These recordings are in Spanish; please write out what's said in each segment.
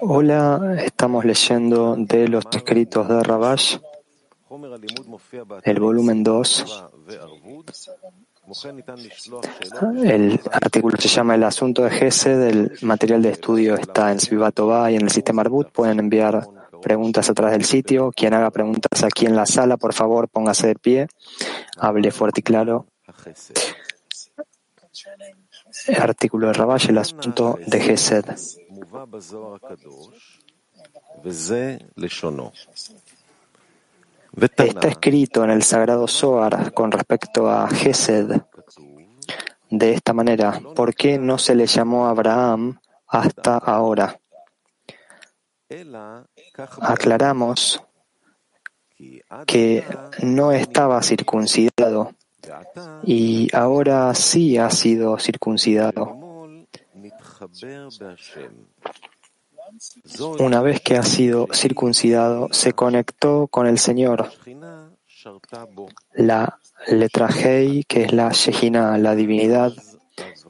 Hola, estamos leyendo de los escritos de Rabash, el volumen 2. El artículo se llama El asunto de Gesed. El material de estudio está en Svivatova y en el sistema Arbut. Pueden enviar preguntas a través del sitio. Quien haga preguntas aquí en la sala, por favor, póngase de pie. Hable fuerte y claro. Artículo de Rabash, el asunto de Gesed. Está escrito en el sagrado Zohar con respecto a Gesed de esta manera. ¿Por qué no se le llamó Abraham hasta ahora? Aclaramos que no estaba circuncidado y ahora sí ha sido circuncidado. Una vez que ha sido circuncidado, se conectó con el Señor. La letra Hei, que es la Shejina, la divinidad,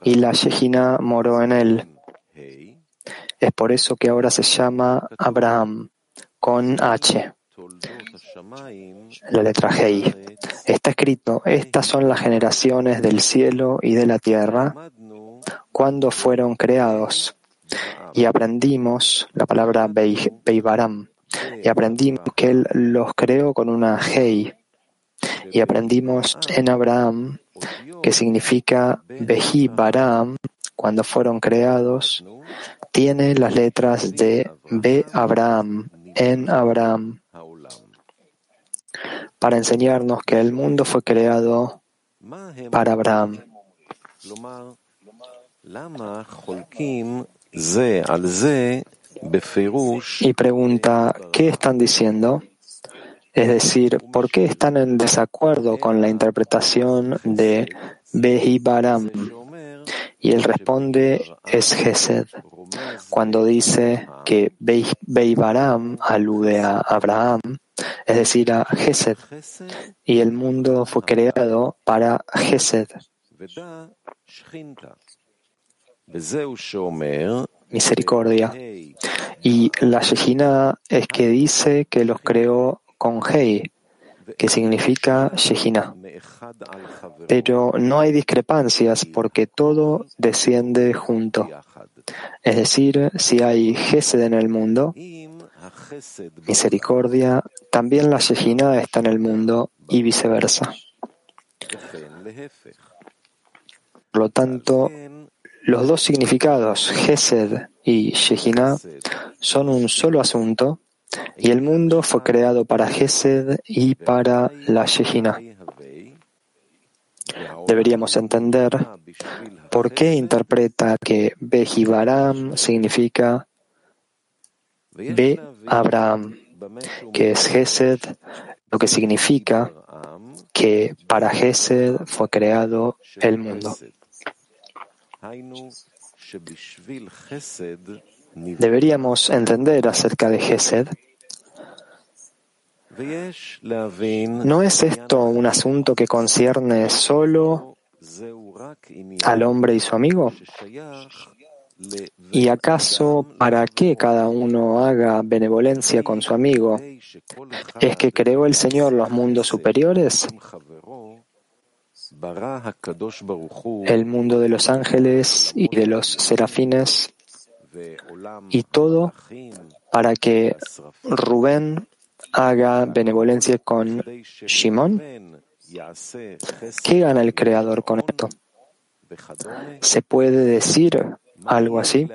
y la Shejina moró en él. Es por eso que ahora se llama Abraham, con H. La letra Hei. Está escrito, estas son las generaciones del cielo y de la tierra cuando fueron creados. Y aprendimos la palabra Beibaram. Y aprendimos que Él los creó con una Hei. Y aprendimos en Abraham, que significa Behibaram, cuando fueron creados, tiene las letras de Be Abraham, en Abraham para enseñarnos que el mundo fue creado para Abraham. Y pregunta, ¿qué están diciendo? Es decir, ¿por qué están en desacuerdo con la interpretación de Behibaram? Y él responde, es Gesed. Cuando dice que Behibaram alude a Abraham, es decir, a Gesed, y el mundo fue creado para Gesed. Misericordia. Y la Shejina es que dice que los creó con Hei, que significa Shejina. Pero no hay discrepancias porque todo desciende junto. Es decir, si hay Gesed en el mundo, misericordia, también la Shejina está en el mundo y viceversa. Por lo tanto, los dos significados, Gesed y Shejina, son un solo asunto y el mundo fue creado para Gesed y para la Shejina. Deberíamos entender por qué interpreta que Behibaram significa Be Abraham, que es Gesed, lo que significa que para Gesed fue creado el mundo. Deberíamos entender acerca de Gesed. ¿No es esto un asunto que concierne solo al hombre y su amigo? ¿Y acaso para qué cada uno haga benevolencia con su amigo? ¿Es que creó el Señor los mundos superiores? El mundo de los ángeles y de los serafines y todo para que Rubén haga benevolencia con Shimon? ¿Qué gana el Creador con esto? ¿Se puede decir algo así?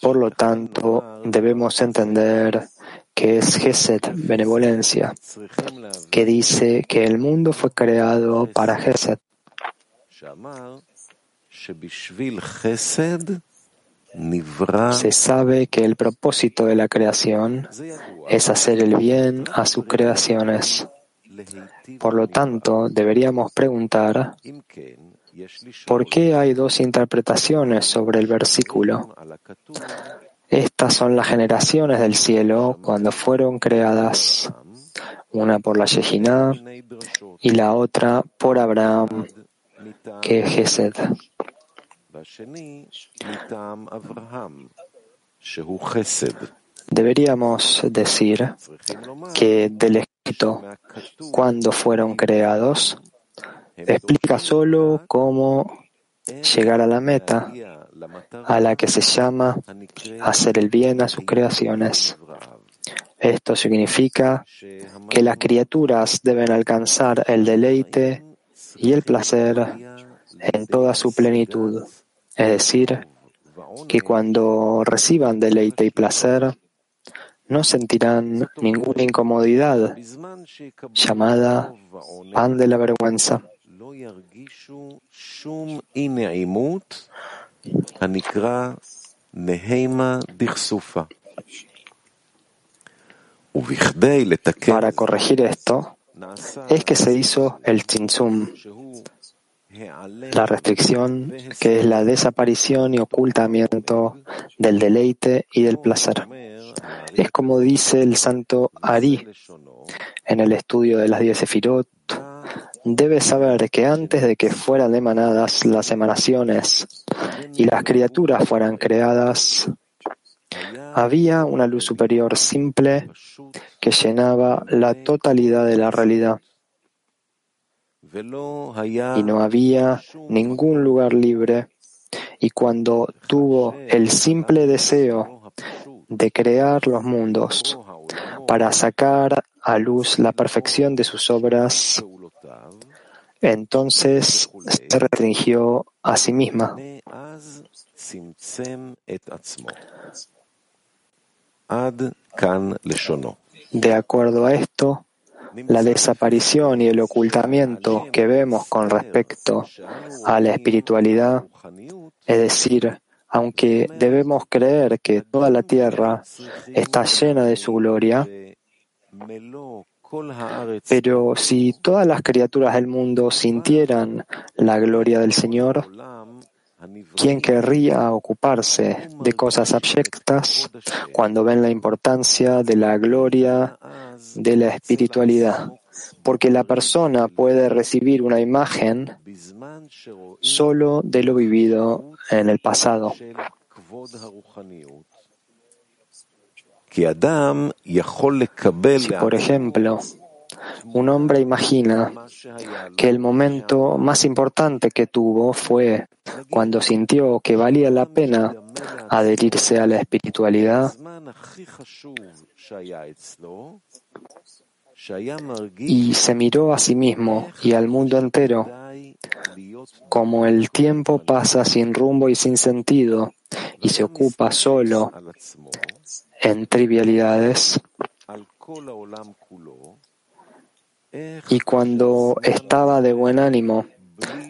Por lo tanto, debemos entender que es Gesed, benevolencia, que dice que el mundo fue creado para Gesed. Se sabe que el propósito de la creación es hacer el bien a sus creaciones. Por lo tanto, deberíamos preguntar ¿por qué hay dos interpretaciones sobre el versículo? Estas son las generaciones del cielo cuando fueron creadas, una por la Yejiná y la otra por Abraham, que Gesed. Deberíamos decir que del escrito cuando fueron creados explica solo cómo llegar a la meta a la que se llama hacer el bien a sus creaciones. Esto significa que las criaturas deben alcanzar el deleite y el placer en toda su plenitud, es decir, que cuando reciban deleite y placer, no sentirán ninguna incomodidad llamada pan de la vergüenza. Para corregir esto, es que se hizo el tzimtzum, la restricción que es la desaparición y ocultamiento del deleite y del placer. Es como dice el santo Ari en el estudio de las diez sefirot, debe saber que antes de que fueran emanadas las emanaciones y las criaturas fueran creadas, había una luz superior simple que llenaba la totalidad de la realidad. Y no había ningún lugar libre. Y cuando tuvo el simple deseo de crear los mundos para sacar a luz la perfección de sus obras, entonces se restringió a sí misma. De acuerdo a esto, la desaparición y el ocultamiento que vemos con respecto a la espiritualidad, es decir, aunque debemos creer que toda la tierra está llena de su gloria, pero si todas las criaturas del mundo sintieran la gloria del Señor, ¿Quién querría ocuparse de cosas abyectas cuando ven la importancia de la gloria de la espiritualidad? Porque la persona puede recibir una imagen solo de lo vivido en el pasado. Si, por ejemplo, un hombre imagina que el momento más importante que tuvo fue cuando sintió que valía la pena adherirse a la espiritualidad y se miró a sí mismo y al mundo entero como el tiempo pasa sin rumbo y sin sentido y se ocupa solo en trivialidades y cuando estaba de buen ánimo,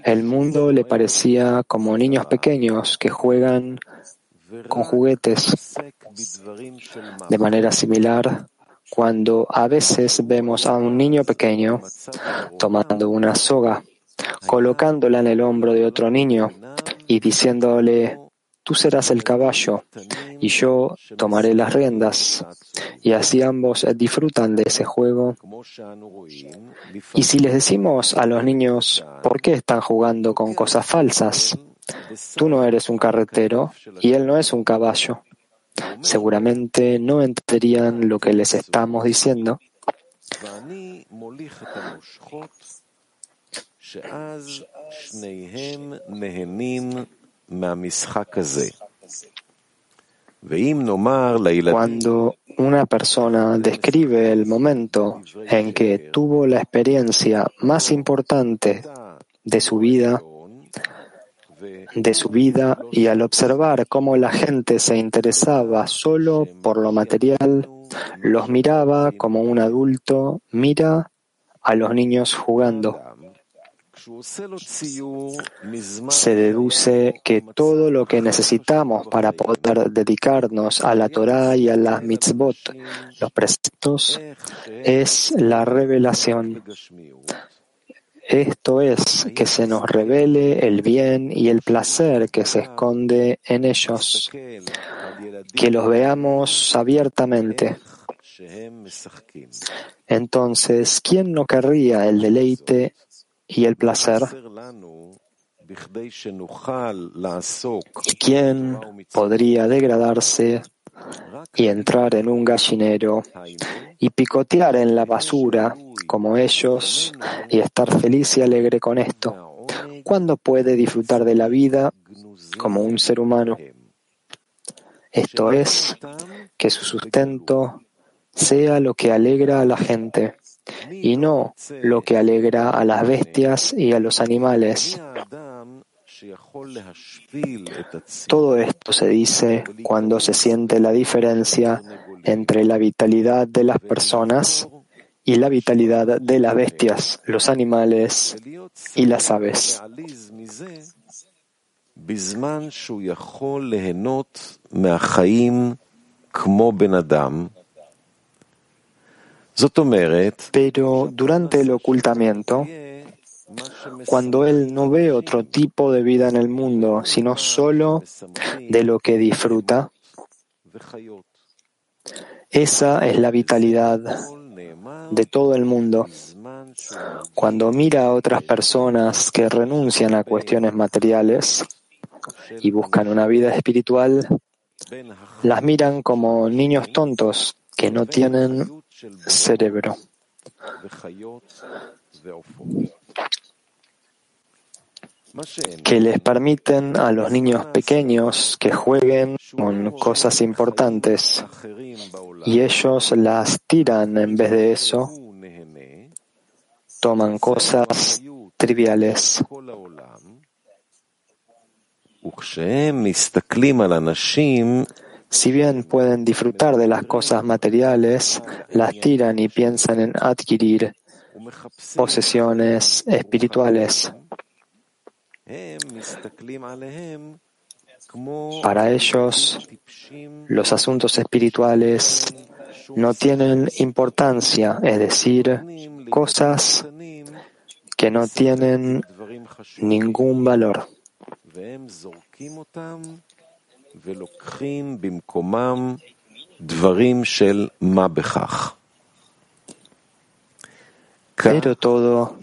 el mundo le parecía como niños pequeños que juegan con juguetes. De manera similar, cuando a veces vemos a un niño pequeño tomando una soga, colocándola en el hombro de otro niño y diciéndole, tú serás el caballo y yo tomaré las riendas. Y así ambos disfrutan de ese juego. Y si les decimos a los niños, ¿por qué están jugando con cosas falsas? Tú no eres un carretero y él no es un caballo. Seguramente no entenderían lo que les estamos diciendo. Cuando una persona describe el momento en que tuvo la experiencia más importante de su vida, de su vida y al observar cómo la gente se interesaba solo por lo material, los miraba como un adulto mira a los niños jugando. Se deduce que todo lo que necesitamos para poder dedicarnos a la Torah y a las mitzvot, los preceptos, es la revelación. Esto es que se nos revele el bien y el placer que se esconde en ellos, que los veamos abiertamente. Entonces, ¿quién no querría el deleite y el placer. ¿Y quién podría degradarse y entrar en un gallinero y picotear en la basura como ellos y estar feliz y alegre con esto? ¿Cuándo puede disfrutar de la vida como un ser humano? Esto es, que su sustento sea lo que alegra a la gente y no lo que alegra a las bestias y a los animales. Todo esto se dice cuando se siente la diferencia entre la vitalidad de las personas y la vitalidad de las bestias, los animales y las aves. Pero durante el ocultamiento, cuando él no ve otro tipo de vida en el mundo, sino solo de lo que disfruta, esa es la vitalidad de todo el mundo. Cuando mira a otras personas que renuncian a cuestiones materiales y buscan una vida espiritual, las miran como niños tontos que no tienen cerebro que les permiten a los niños pequeños que jueguen con cosas importantes. Y ellos las tiran en vez de eso, toman cosas triviales. Si bien pueden disfrutar de las cosas materiales, las tiran y piensan en adquirir posesiones espirituales. Para ellos, los asuntos espirituales no tienen importancia, es decir, cosas que no tienen ningún valor. Pero todo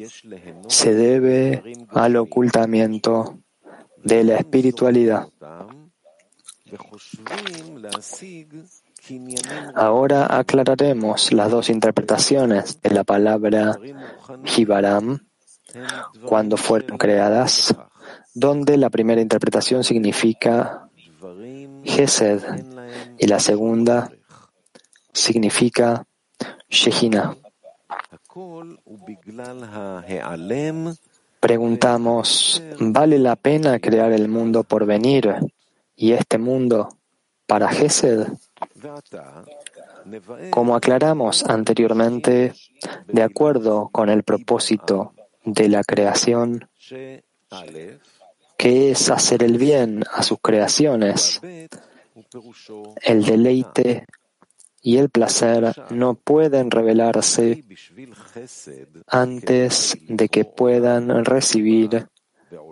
se debe al ocultamiento de la espiritualidad. Ahora aclararemos las dos interpretaciones de la palabra Jibaram cuando fueron creadas, donde la primera interpretación significa Gesed y la segunda significa Shehina. Preguntamos, ¿vale la pena crear el mundo por venir y este mundo para Gesed? Como aclaramos anteriormente, de acuerdo con el propósito de la creación, que es hacer el bien a sus creaciones, el deleite y el placer no pueden revelarse antes de que puedan recibir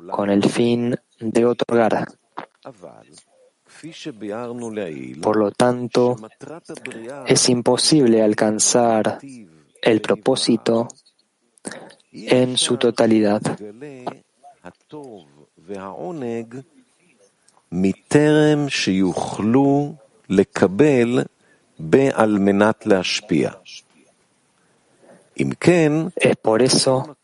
con el fin de otorgar. Por lo tanto, es imposible alcanzar el propósito en su totalidad. Es por eso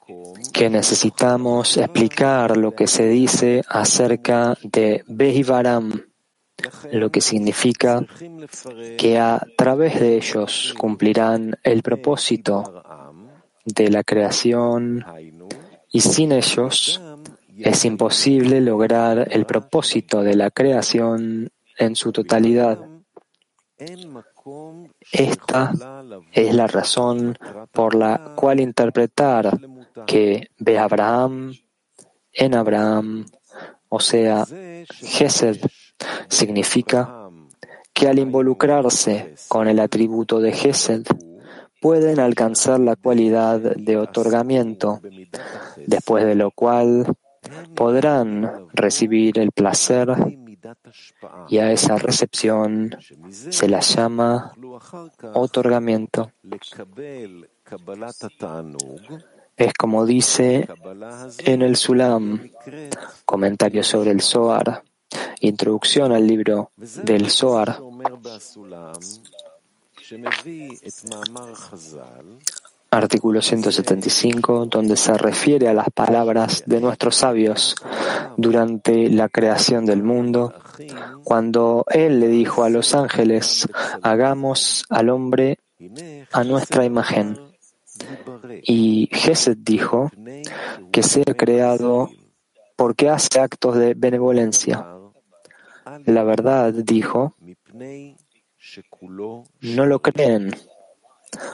que necesitamos explicar lo que se dice acerca de Behivaram, lo que significa que a través de ellos cumplirán el propósito de la creación y sin ellos es imposible lograr el propósito de la creación en su totalidad. Esta es la razón por la cual interpretar que ve Abraham en Abraham, o sea, Gesed, significa que al involucrarse con el atributo de Gesed, pueden alcanzar la cualidad de otorgamiento, después de lo cual podrán recibir el placer y a esa recepción se la llama otorgamiento. Es como dice en el Sulam, comentario sobre el Zohar, introducción al libro del Zohar, artículo 175, donde se refiere a las palabras de nuestros sabios durante la creación del mundo, cuando Él le dijo a los ángeles, hagamos al hombre a nuestra imagen. Y Gesed dijo que sea creado porque hace actos de benevolencia. La verdad, dijo, no lo creen,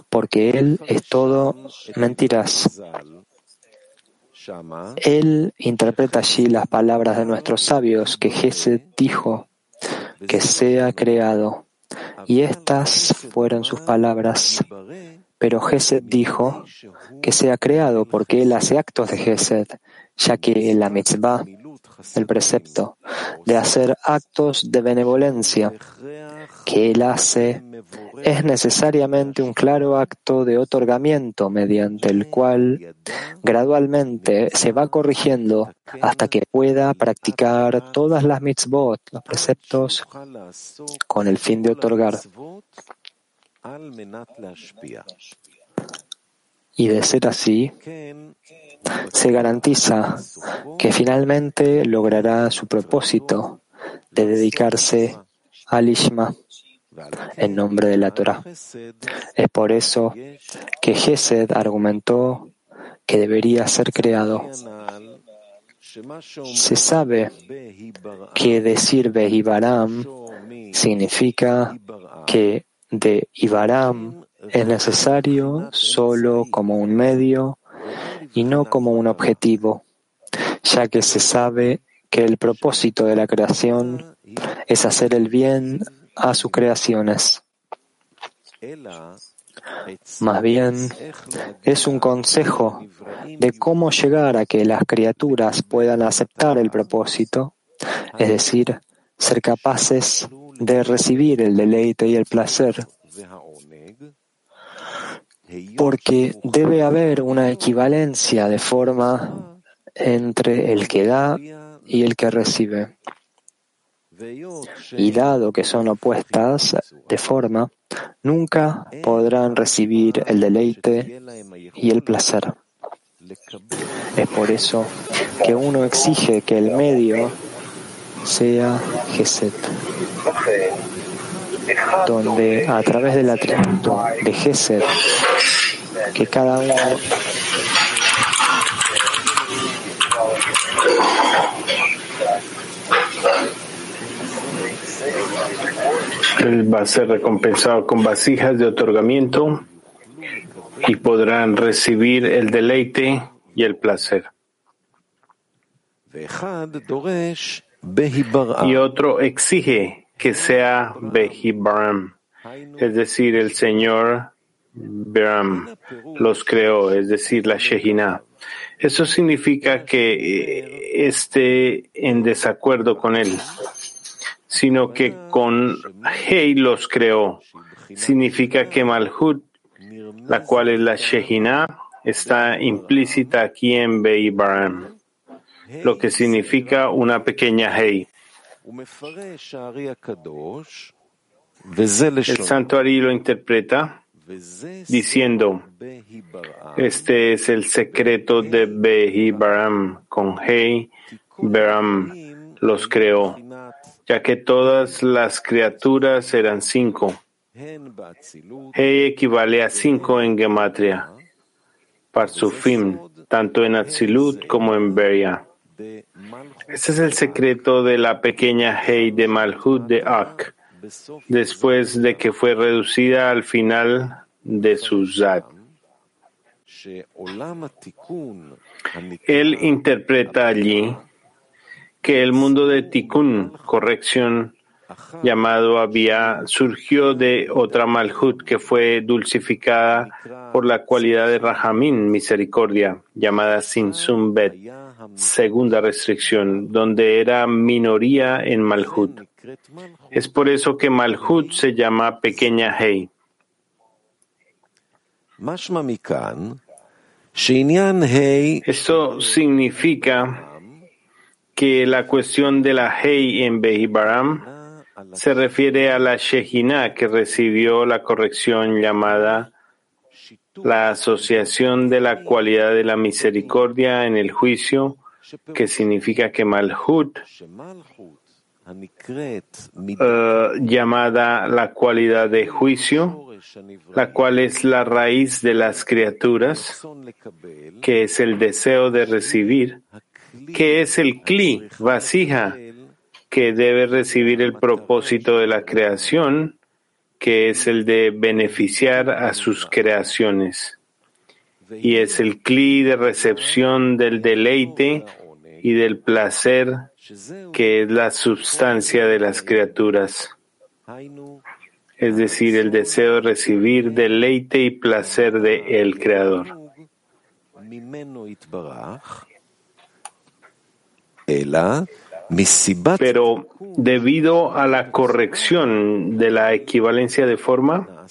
porque Él es todo mentiras. Él interpreta allí las palabras de nuestros sabios que Gesed dijo que sea creado, y estas fueron sus palabras. Pero Gesed dijo que sea creado porque él hace actos de Gesed, ya que la mitzvah, el precepto de hacer actos de benevolencia que él hace, es necesariamente un claro acto de otorgamiento mediante el cual gradualmente se va corrigiendo hasta que pueda practicar todas las mitzvot, los preceptos, con el fin de otorgar. Y de ser así, se garantiza que finalmente logrará su propósito de dedicarse al Ishma en nombre de la Torah. Es por eso que Gesed argumentó que debería ser creado. Se sabe que decir Behibaram significa que de Ibaram es necesario solo como un medio y no como un objetivo, ya que se sabe que el propósito de la creación es hacer el bien a sus creaciones. Más bien, es un consejo de cómo llegar a que las criaturas puedan aceptar el propósito, es decir, ser capaces de recibir el deleite y el placer, porque debe haber una equivalencia de forma entre el que da y el que recibe. Y dado que son opuestas de forma, nunca podrán recibir el deleite y el placer. Es por eso que uno exige que el medio sea Geset, donde a través del atributo de Geset, que cada uno Él va a ser recompensado con vasijas de otorgamiento y podrán recibir el deleite y el placer. Y otro exige que sea Behibaram, es decir, el Señor Beram los creó, es decir, la Shehinah. Eso significa que eh, esté en desacuerdo con él sino que con Hei los creó. Significa que Malhut, la cual es la Shehinah, está implícita aquí en Beibaram, lo que significa una pequeña Hei. El santuario lo interpreta diciendo, este es el secreto de Behi Baram, con Hei Baram los creó ya que todas las criaturas eran cinco. He equivale a cinco en Gematria, Parsufim, tanto en Atzilut como en Beria. Este es el secreto de la pequeña Hei de Malhut de Ak, después de que fue reducida al final de su Zad. Él interpreta allí que el mundo de Tikkun, corrección, llamado Abia, surgió de otra Malhut que fue dulcificada por la cualidad de Rahamín, misericordia, llamada Sinsum Bet, segunda restricción, donde era minoría en Malhut. Es por eso que Malhut se llama pequeña Hei. Esto significa que la cuestión de la Hei en Behibaram se refiere a la Shejina que recibió la corrección llamada la asociación de la cualidad de la misericordia en el juicio, que significa que Malhut, uh, llamada la cualidad de juicio, la cual es la raíz de las criaturas, que es el deseo de recibir, que es el kli, vasija, que debe recibir el propósito de la creación, que es el de beneficiar a sus creaciones. Y es el cli de recepción del deleite y del placer, que es la substancia de las criaturas. Es decir, el deseo de recibir deleite y placer de el Creador. Pero debido a la corrección de la equivalencia de forma,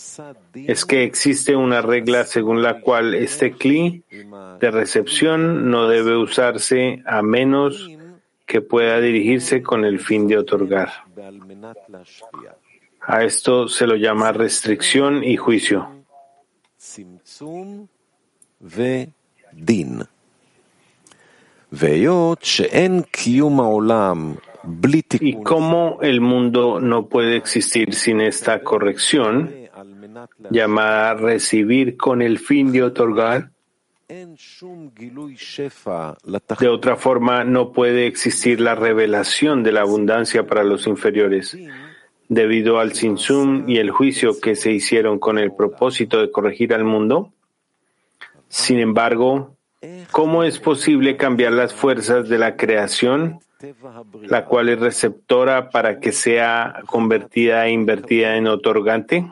es que existe una regla según la cual este cli de recepción no debe usarse a menos que pueda dirigirse con el fin de otorgar. A esto se lo llama restricción y juicio. Y como el mundo no puede existir sin esta corrección, llamada recibir con el fin de otorgar, de otra forma no puede existir la revelación de la abundancia para los inferiores, debido al sinsum y el juicio que se hicieron con el propósito de corregir al mundo. Sin embargo, ¿Cómo es posible cambiar las fuerzas de la creación, la cual es receptora para que sea convertida e invertida en otorgante?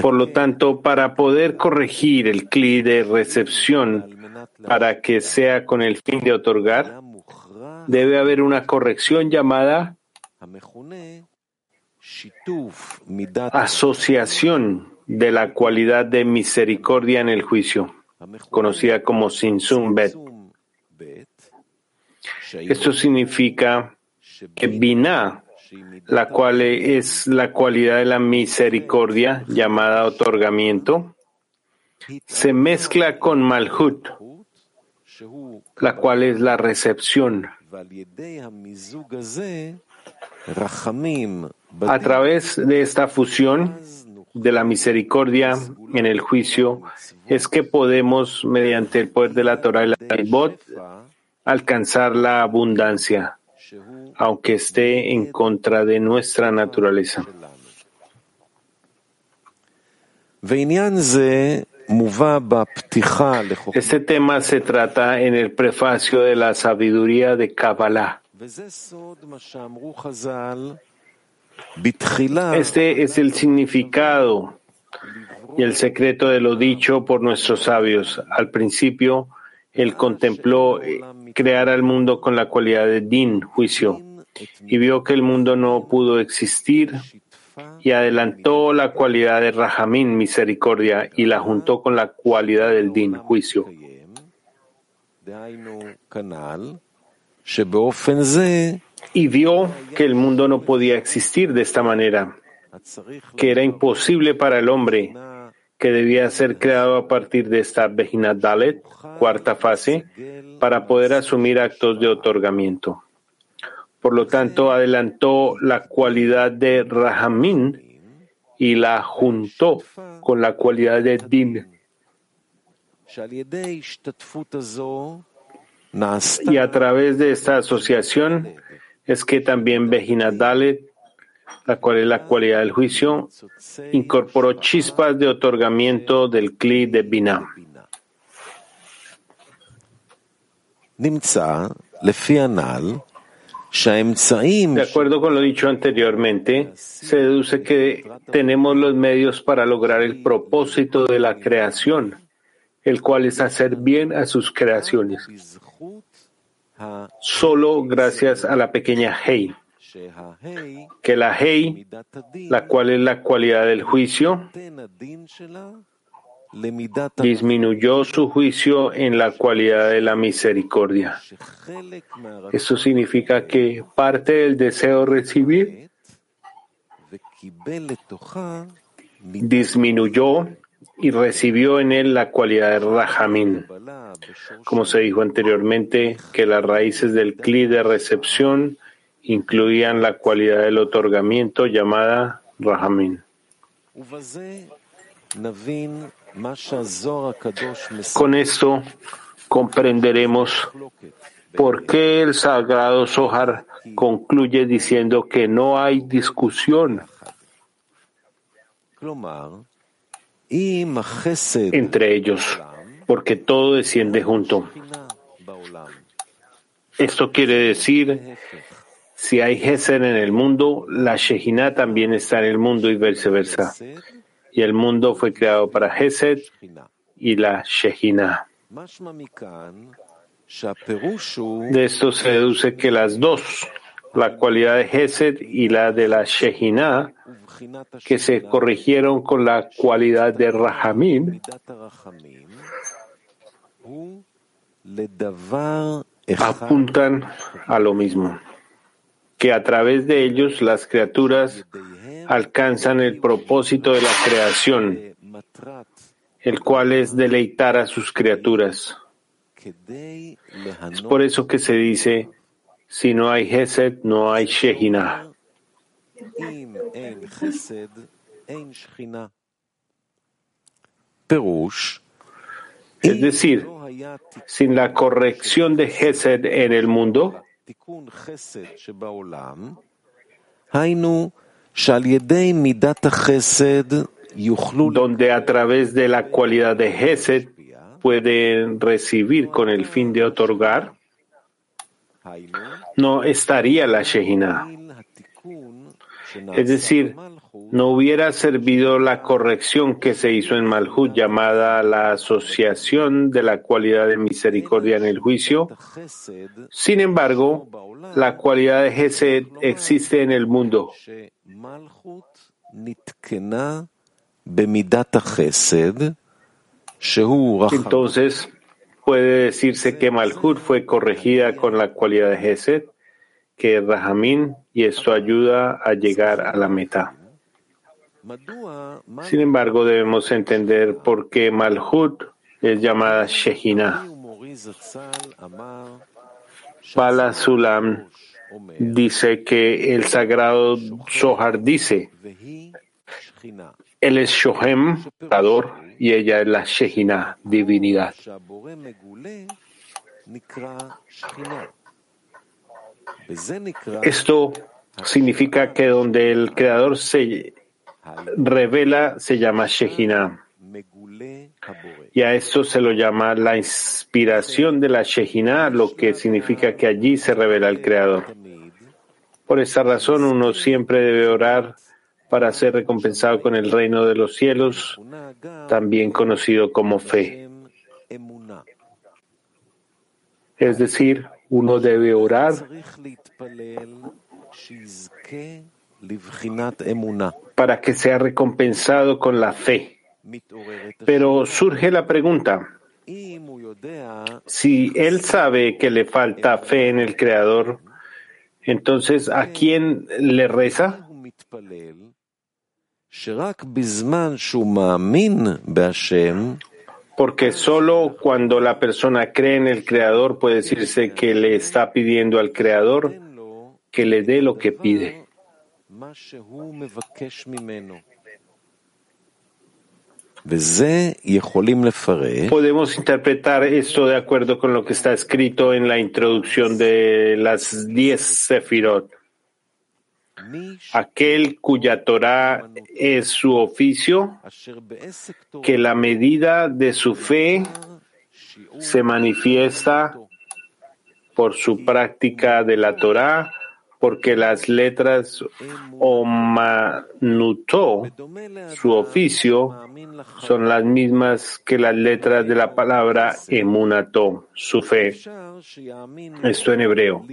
Por lo tanto, para poder corregir el cli de recepción para que sea con el fin de otorgar, debe haber una corrección llamada asociación de la cualidad de misericordia en el juicio, conocida como Sinsum Bet. Esto significa que Binah, la cual es la cualidad de la misericordia llamada otorgamiento, se mezcla con Malhut, la cual es la recepción. A través de esta fusión de la misericordia en el juicio es que podemos, mediante el poder de la Torah y la Talbot, alcanzar la abundancia, aunque esté en contra de nuestra naturaleza. Este tema se trata en el prefacio de la sabiduría de Kabbalah. Este es el significado y el secreto de lo dicho por nuestros sabios. Al principio, él contempló crear al mundo con la cualidad de din, juicio, y vio que el mundo no pudo existir y adelantó la cualidad de Rahamín, misericordia, y la juntó con la cualidad del din, juicio y vio que el mundo no podía existir de esta manera, que era imposible para el hombre, que debía ser creado a partir de esta Bejina Dalet, cuarta fase, para poder asumir actos de otorgamiento. Por lo tanto, adelantó la cualidad de Rahamín y la juntó con la cualidad de Din. Y a través de esta asociación es que también Bejina Dalet, la cual es la cualidad del juicio, incorporó chispas de otorgamiento del Kli de Binah. De acuerdo con lo dicho anteriormente, se deduce que tenemos los medios para lograr el propósito de la creación, el cual es hacer bien a sus creaciones solo gracias a la pequeña Hei. que la Hei, la cual es la cualidad del juicio, disminuyó su juicio en la cualidad de la misericordia. Esto significa que parte del deseo recibir disminuyó y recibió en él la cualidad de Rahamín. Como se dijo anteriormente, que las raíces del cli de recepción incluían la cualidad del otorgamiento llamada Rahamín. Con esto comprenderemos por qué el sagrado Zohar concluye diciendo que no hay discusión entre ellos, porque todo desciende junto. Esto quiere decir, si hay Gesed en el mundo, la Shejina también está en el mundo y viceversa. Y el mundo fue creado para Gesed y la Shejina. De esto se deduce que las dos, la cualidad de Gesed y la de la Shejina, que se corrigieron con la cualidad de Rahamim, apuntan a lo mismo, que a través de ellos las criaturas alcanzan el propósito de la creación, el cual es deleitar a sus criaturas. Es por eso que se dice, si no hay Gesed, no hay Shehinah. Es decir, sin la corrección de Gesed en el mundo, donde a través de la cualidad de Gesed pueden recibir con el fin de otorgar, no estaría la Shehinah. Es decir, no hubiera servido la corrección que se hizo en Malhut llamada la asociación de la cualidad de misericordia en el juicio. Sin embargo, la cualidad de Gesed existe en el mundo. Entonces, puede decirse que Malhut fue corregida con la cualidad de Gesed que es y esto ayuda a llegar a la meta. Sin embargo, debemos entender por qué Malhut es llamada Shehina. Pala Sulam dice que el sagrado Zohar dice, él es Shohem, creador, y ella es la Shehina, divinidad. Esto significa que donde el creador se revela se llama Shejina. Y a esto se lo llama la inspiración de la Shejina, lo que significa que allí se revela el creador. Por esta razón uno siempre debe orar para ser recompensado con el reino de los cielos, también conocido como fe. Es decir, uno debe orar para que sea recompensado con la fe. Pero surge la pregunta, si él sabe que le falta fe en el Creador, entonces ¿a quién le reza? Porque solo cuando la persona cree en el Creador puede decirse que le está pidiendo al Creador que le dé lo que pide. Podemos interpretar esto de acuerdo con lo que está escrito en la introducción de las diez Sefirot. Aquel cuya Torah es su oficio, que la medida de su fe se manifiesta por su práctica de la Torah porque las letras Omanutó, su oficio, son las mismas que las letras de la palabra Emunato, su fe. Esto en hebreo.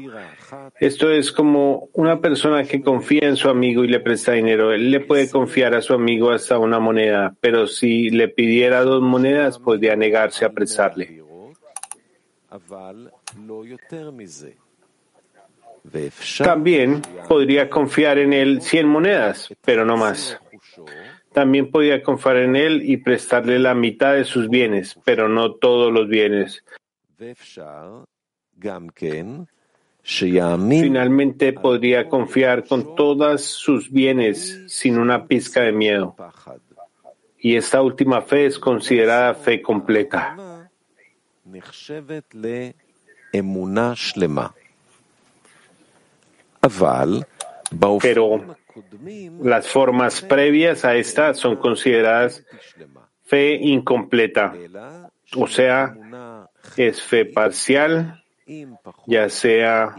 Esto es como una persona que confía en su amigo y le presta dinero. Él le puede confiar a su amigo hasta una moneda, pero si le pidiera dos monedas, podría negarse a prestarle. También podría confiar en él cien monedas, pero no más. También podría confiar en él y prestarle la mitad de sus bienes, pero no todos los bienes. Finalmente podría confiar con todos sus bienes sin una pizca de miedo. Y esta última fe es considerada fe completa. Pero las formas previas a esta son consideradas fe incompleta, o sea, es fe parcial, ya sea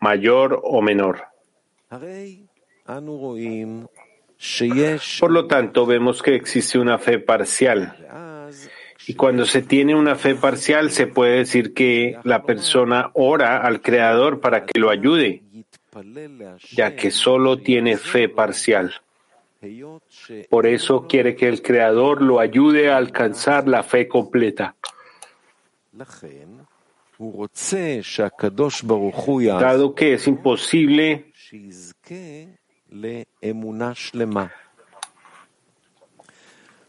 mayor o menor. Por lo tanto, vemos que existe una fe parcial. Y cuando se tiene una fe parcial, se puede decir que la persona ora al Creador para que lo ayude ya que solo tiene fe parcial. Por eso quiere que el Creador lo ayude a alcanzar la fe completa. Dado que es imposible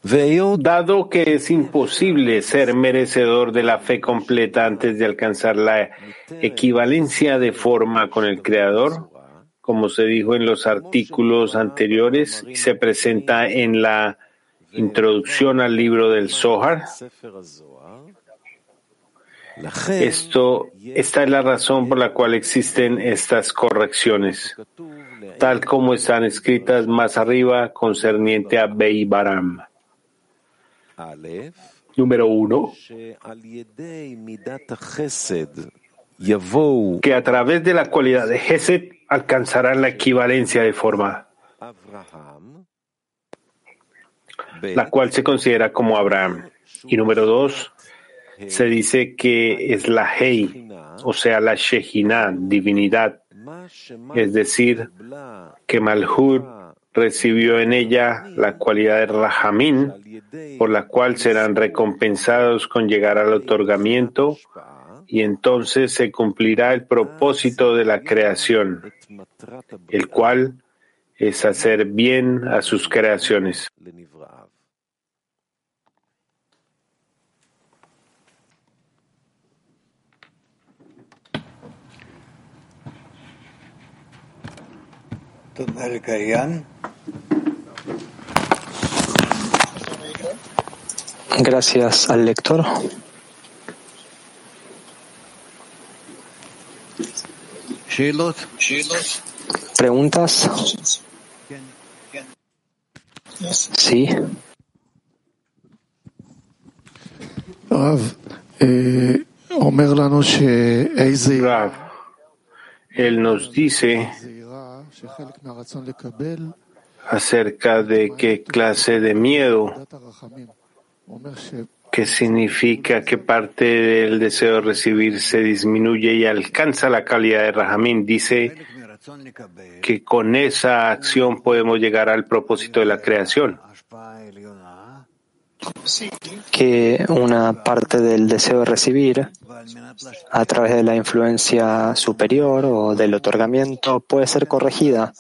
Dado que es imposible ser merecedor de la fe completa antes de alcanzar la equivalencia de forma con el Creador, como se dijo en los artículos anteriores y se presenta en la introducción al libro del Zohar, esto, esta es la razón por la cual existen estas correcciones, tal como están escritas más arriba concerniente a Baram. Número uno, que a través de la cualidad de Gesed alcanzarán la equivalencia de forma, la cual se considera como Abraham. Y número dos, se dice que es la Hei, o sea, la Shejina, divinidad, es decir, que Malhur recibió en ella la cualidad de Rahamín, por la cual serán recompensados con llegar al otorgamiento y entonces se cumplirá el propósito de la creación, el cual es hacer bien a sus creaciones. Gracias al lector. ¿Preguntas? Sí. Eh, Rav, él nos dice acerca de qué clase de miedo que significa que parte del deseo de recibir se disminuye y alcanza la calidad de Rahamín. Dice que con esa acción podemos llegar al propósito de la creación. Que una parte del deseo de recibir a través de la influencia superior o del otorgamiento puede ser corregida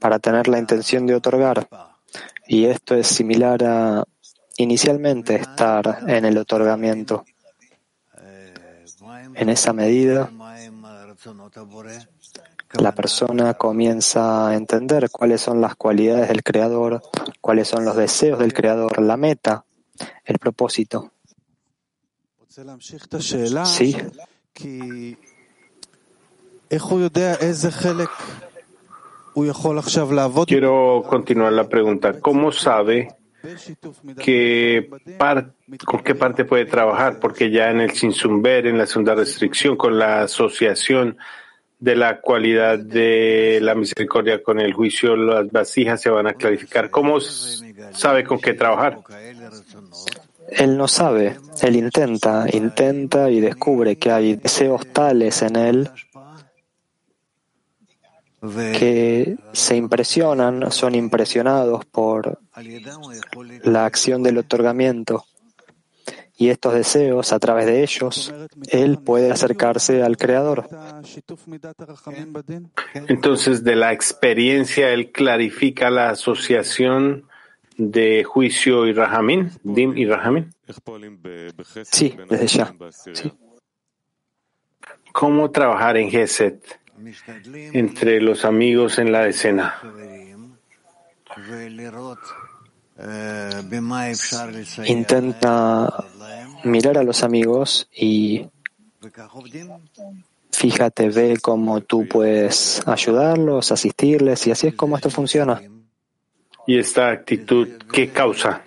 para tener la intención de otorgar. Y esto es similar a inicialmente estar en el otorgamiento. En esa medida, la persona comienza a entender cuáles son las cualidades del Creador, cuáles son los deseos del Creador, la meta, el propósito. Sí. Quiero continuar la pregunta. ¿Cómo sabe que con qué parte puede trabajar, porque ya en el Sinsumber, en la segunda restricción, con la asociación de la cualidad de la misericordia con el juicio, las vasijas se van a clarificar. ¿Cómo sabe con qué trabajar? Él no sabe, él intenta, intenta y descubre que hay deseos tales en él que se impresionan, son impresionados por la acción del otorgamiento. Y estos deseos, a través de ellos, él puede acercarse al Creador. Entonces, de la experiencia, él clarifica la asociación de juicio y Rahamín, Dim y Rahamín. Sí, desde ya. ¿Cómo trabajar en Geset? entre los amigos en la escena. Intenta mirar a los amigos y fíjate, ve cómo tú puedes ayudarlos, asistirles y así es como esto funciona. ¿Y esta actitud qué causa?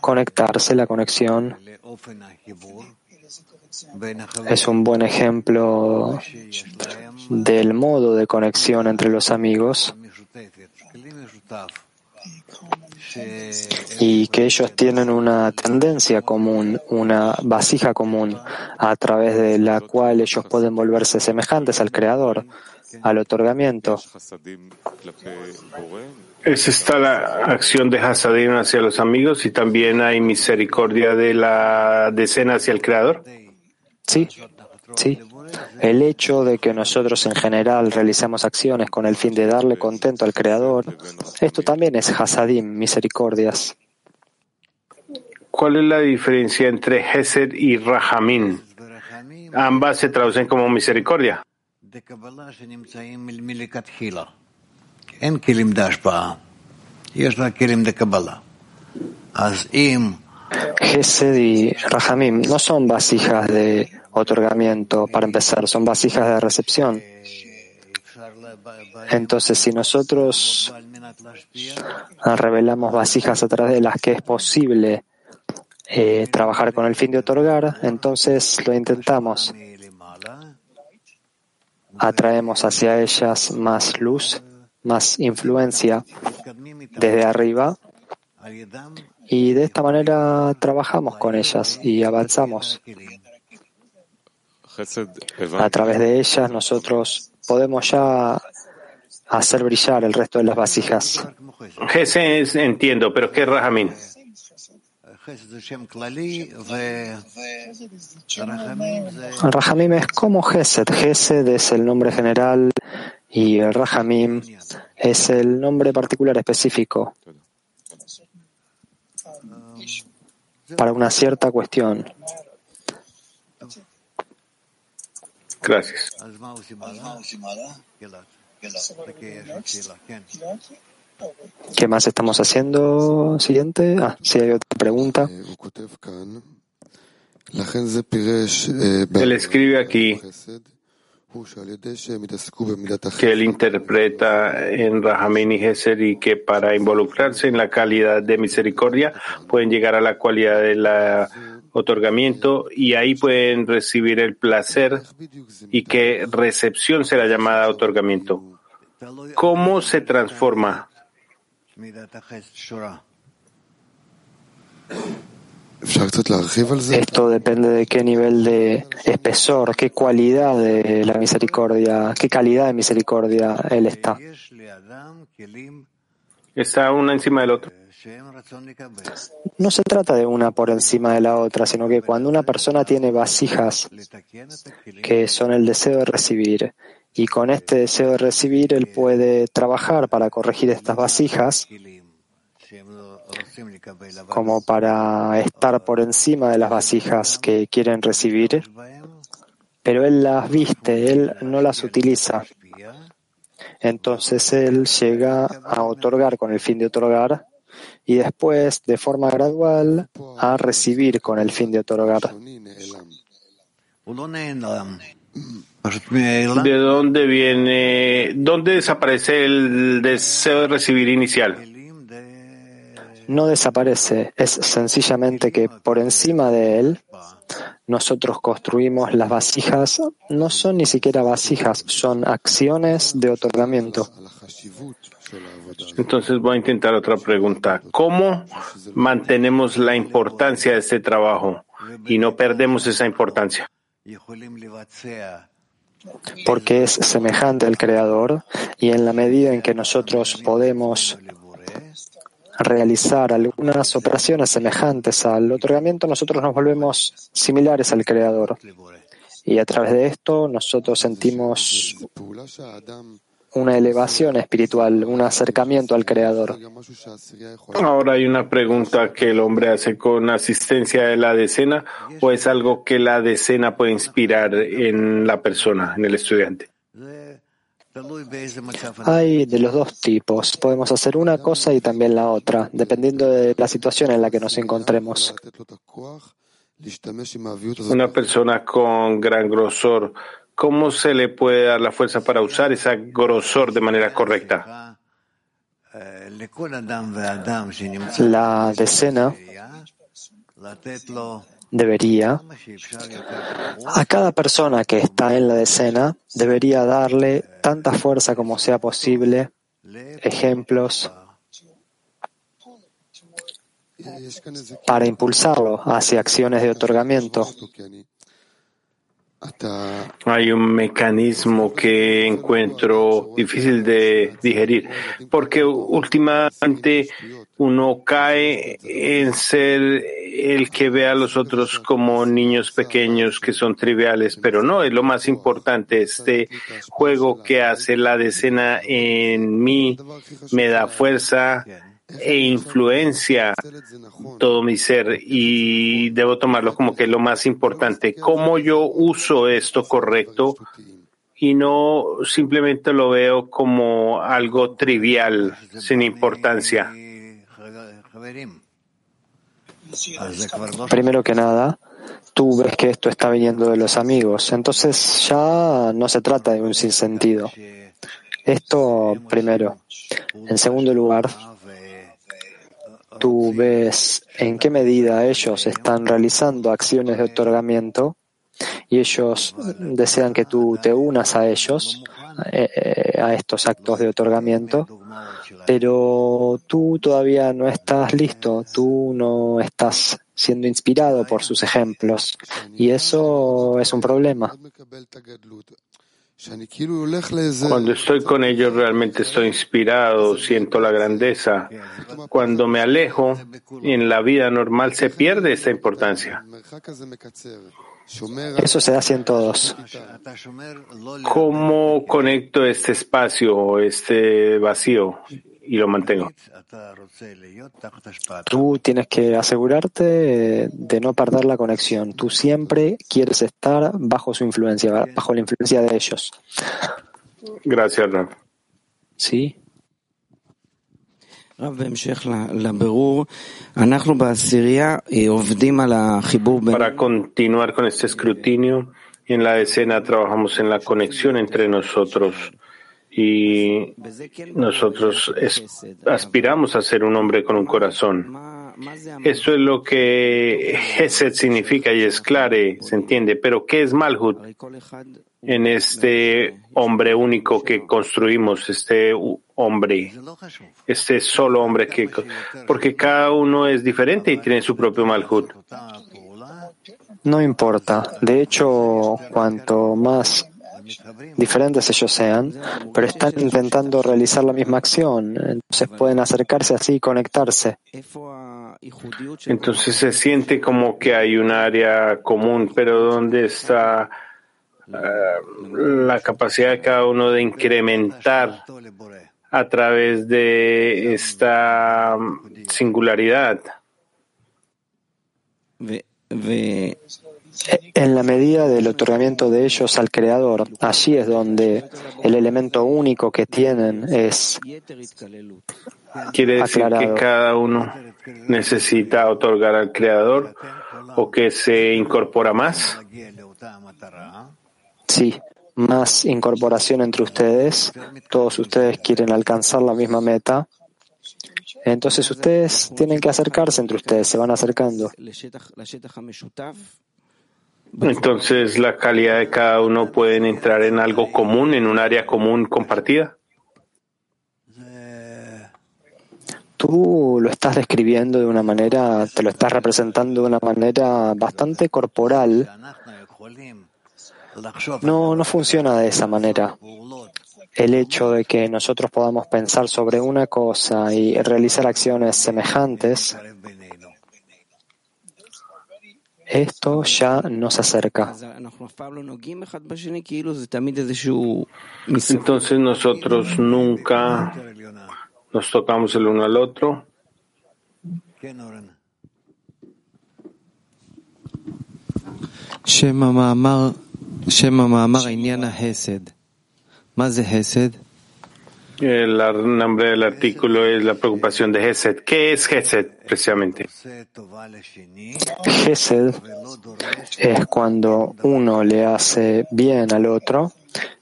Conectarse, la conexión es un buen ejemplo del modo de conexión entre los amigos y que ellos tienen una tendencia común, una vasija común, a través de la cual ellos pueden volverse semejantes al Creador, al otorgamiento. Es esta la acción de Hasadim hacia los amigos y también hay misericordia de la decena hacia el Creador. Sí, sí. El hecho de que nosotros en general realicemos acciones con el fin de darle contento al Creador, esto también es Hasadim, misericordias. ¿Cuál es la diferencia entre Hesed y Rahamin? Ambas se traducen como misericordia. Gesed y Rahamim no son vasijas de otorgamiento para empezar, son vasijas de recepción. Entonces, si nosotros revelamos vasijas a través de las que es posible eh, trabajar con el fin de otorgar, entonces lo intentamos. Atraemos hacia ellas más luz, más influencia desde arriba y de esta manera trabajamos con ellas y avanzamos. A través de ellas nosotros podemos ya hacer brillar el resto de las vasijas. Gesed entiendo, pero ¿qué es Rahamín? Rahamim es como Gesed. Gesed es el nombre general y Rahamim es el nombre particular específico. para una cierta cuestión. Gracias. ¿Qué más estamos haciendo? Siguiente. Ah, si hay otra pregunta. Él escribe aquí que él interpreta en Rahamín y Geser y que para involucrarse en la calidad de misericordia pueden llegar a la cualidad del otorgamiento y ahí pueden recibir el placer y que recepción será llamada otorgamiento. ¿Cómo se transforma? Esto depende de qué nivel de espesor, qué cualidad de la misericordia, qué calidad de misericordia él está. Está una encima del otro. No se trata de una por encima de la otra, sino que cuando una persona tiene vasijas que son el deseo de recibir, y con este deseo de recibir él puede trabajar para corregir estas vasijas, como para estar por encima de las vasijas que quieren recibir, pero él las viste, él no las utiliza. Entonces él llega a otorgar con el fin de otorgar y después, de forma gradual, a recibir con el fin de otorgar. ¿De dónde viene, dónde desaparece el deseo de recibir inicial? no desaparece, es sencillamente que por encima de él nosotros construimos las vasijas, no son ni siquiera vasijas, son acciones de otorgamiento. Entonces voy a intentar otra pregunta. ¿Cómo mantenemos la importancia de este trabajo y no perdemos esa importancia? Porque es semejante al Creador y en la medida en que nosotros podemos realizar algunas operaciones semejantes al otorgamiento, nosotros nos volvemos similares al Creador. Y a través de esto nosotros sentimos una elevación espiritual, un acercamiento al Creador. Ahora hay una pregunta que el hombre hace con asistencia de la decena o es algo que la decena puede inspirar en la persona, en el estudiante. Hay de los dos tipos. Podemos hacer una cosa y también la otra, dependiendo de la situación en la que nos encontremos. Una persona con gran grosor, ¿cómo se le puede dar la fuerza para usar ese grosor de manera correcta? La decena debería, a cada persona que está en la decena, debería darle tanta fuerza como sea posible, ejemplos, para impulsarlo hacia acciones de otorgamiento. Hay un mecanismo que encuentro difícil de digerir, porque últimamente uno cae en ser el que ve a los otros como niños pequeños que son triviales, pero no, es lo más importante. Este juego que hace la decena en mí me da fuerza, e influencia todo mi ser y debo tomarlo como que es lo más importante. ¿Cómo yo uso esto correcto y no simplemente lo veo como algo trivial, sin importancia? Primero que nada, tú ves que esto está viniendo de los amigos, entonces ya no se trata de un sinsentido. Esto primero. En segundo lugar, tú ves en qué medida ellos están realizando acciones de otorgamiento y ellos desean que tú te unas a ellos, eh, a estos actos de otorgamiento, pero tú todavía no estás listo, tú no estás siendo inspirado por sus ejemplos y eso es un problema. Cuando estoy con ellos realmente estoy inspirado, siento la grandeza. Cuando me alejo, en la vida normal se pierde esta importancia. Eso se hace en todos. ¿Cómo conecto este espacio, este vacío y lo mantengo? Tú tienes que asegurarte de no perder la conexión. Tú siempre quieres estar bajo su influencia, bajo la influencia de ellos. Gracias, Rab. Sí. Para continuar con este escrutinio, en la escena trabajamos en la conexión entre nosotros y nosotros aspiramos a ser un hombre con un corazón. Esto es lo que Hesed significa y es claro, se entiende. Pero ¿qué es Malhut en este hombre único que construimos, este hombre, este solo hombre que, porque cada uno es diferente y tiene su propio Malhut? No importa. De hecho, cuanto más diferentes ellos sean, pero están intentando realizar la misma acción, entonces pueden acercarse así y conectarse. Entonces se siente como que hay un área común, pero ¿dónde está eh, la capacidad de cada uno de incrementar a través de esta singularidad? En la medida del otorgamiento de ellos al Creador, allí es donde el elemento único que tienen es Quiere decir que cada uno necesita otorgar al Creador o que se incorpora más. Sí, más incorporación entre ustedes. Todos ustedes quieren alcanzar la misma meta. Entonces ustedes tienen que acercarse entre ustedes, se van acercando. Entonces, la calidad de cada uno puede entrar en algo común, en un área común compartida. Tú lo estás describiendo de una manera, te lo estás representando de una manera bastante corporal. No, no funciona de esa manera. El hecho de que nosotros podamos pensar sobre una cosa y realizar acciones semejantes esto ya nos acerca. Entonces nosotros nunca nos tocamos el uno al otro. El nombre del artículo es la preocupación de Gesed. ¿Qué es Gesed precisamente? Gesed es cuando uno le hace bien al otro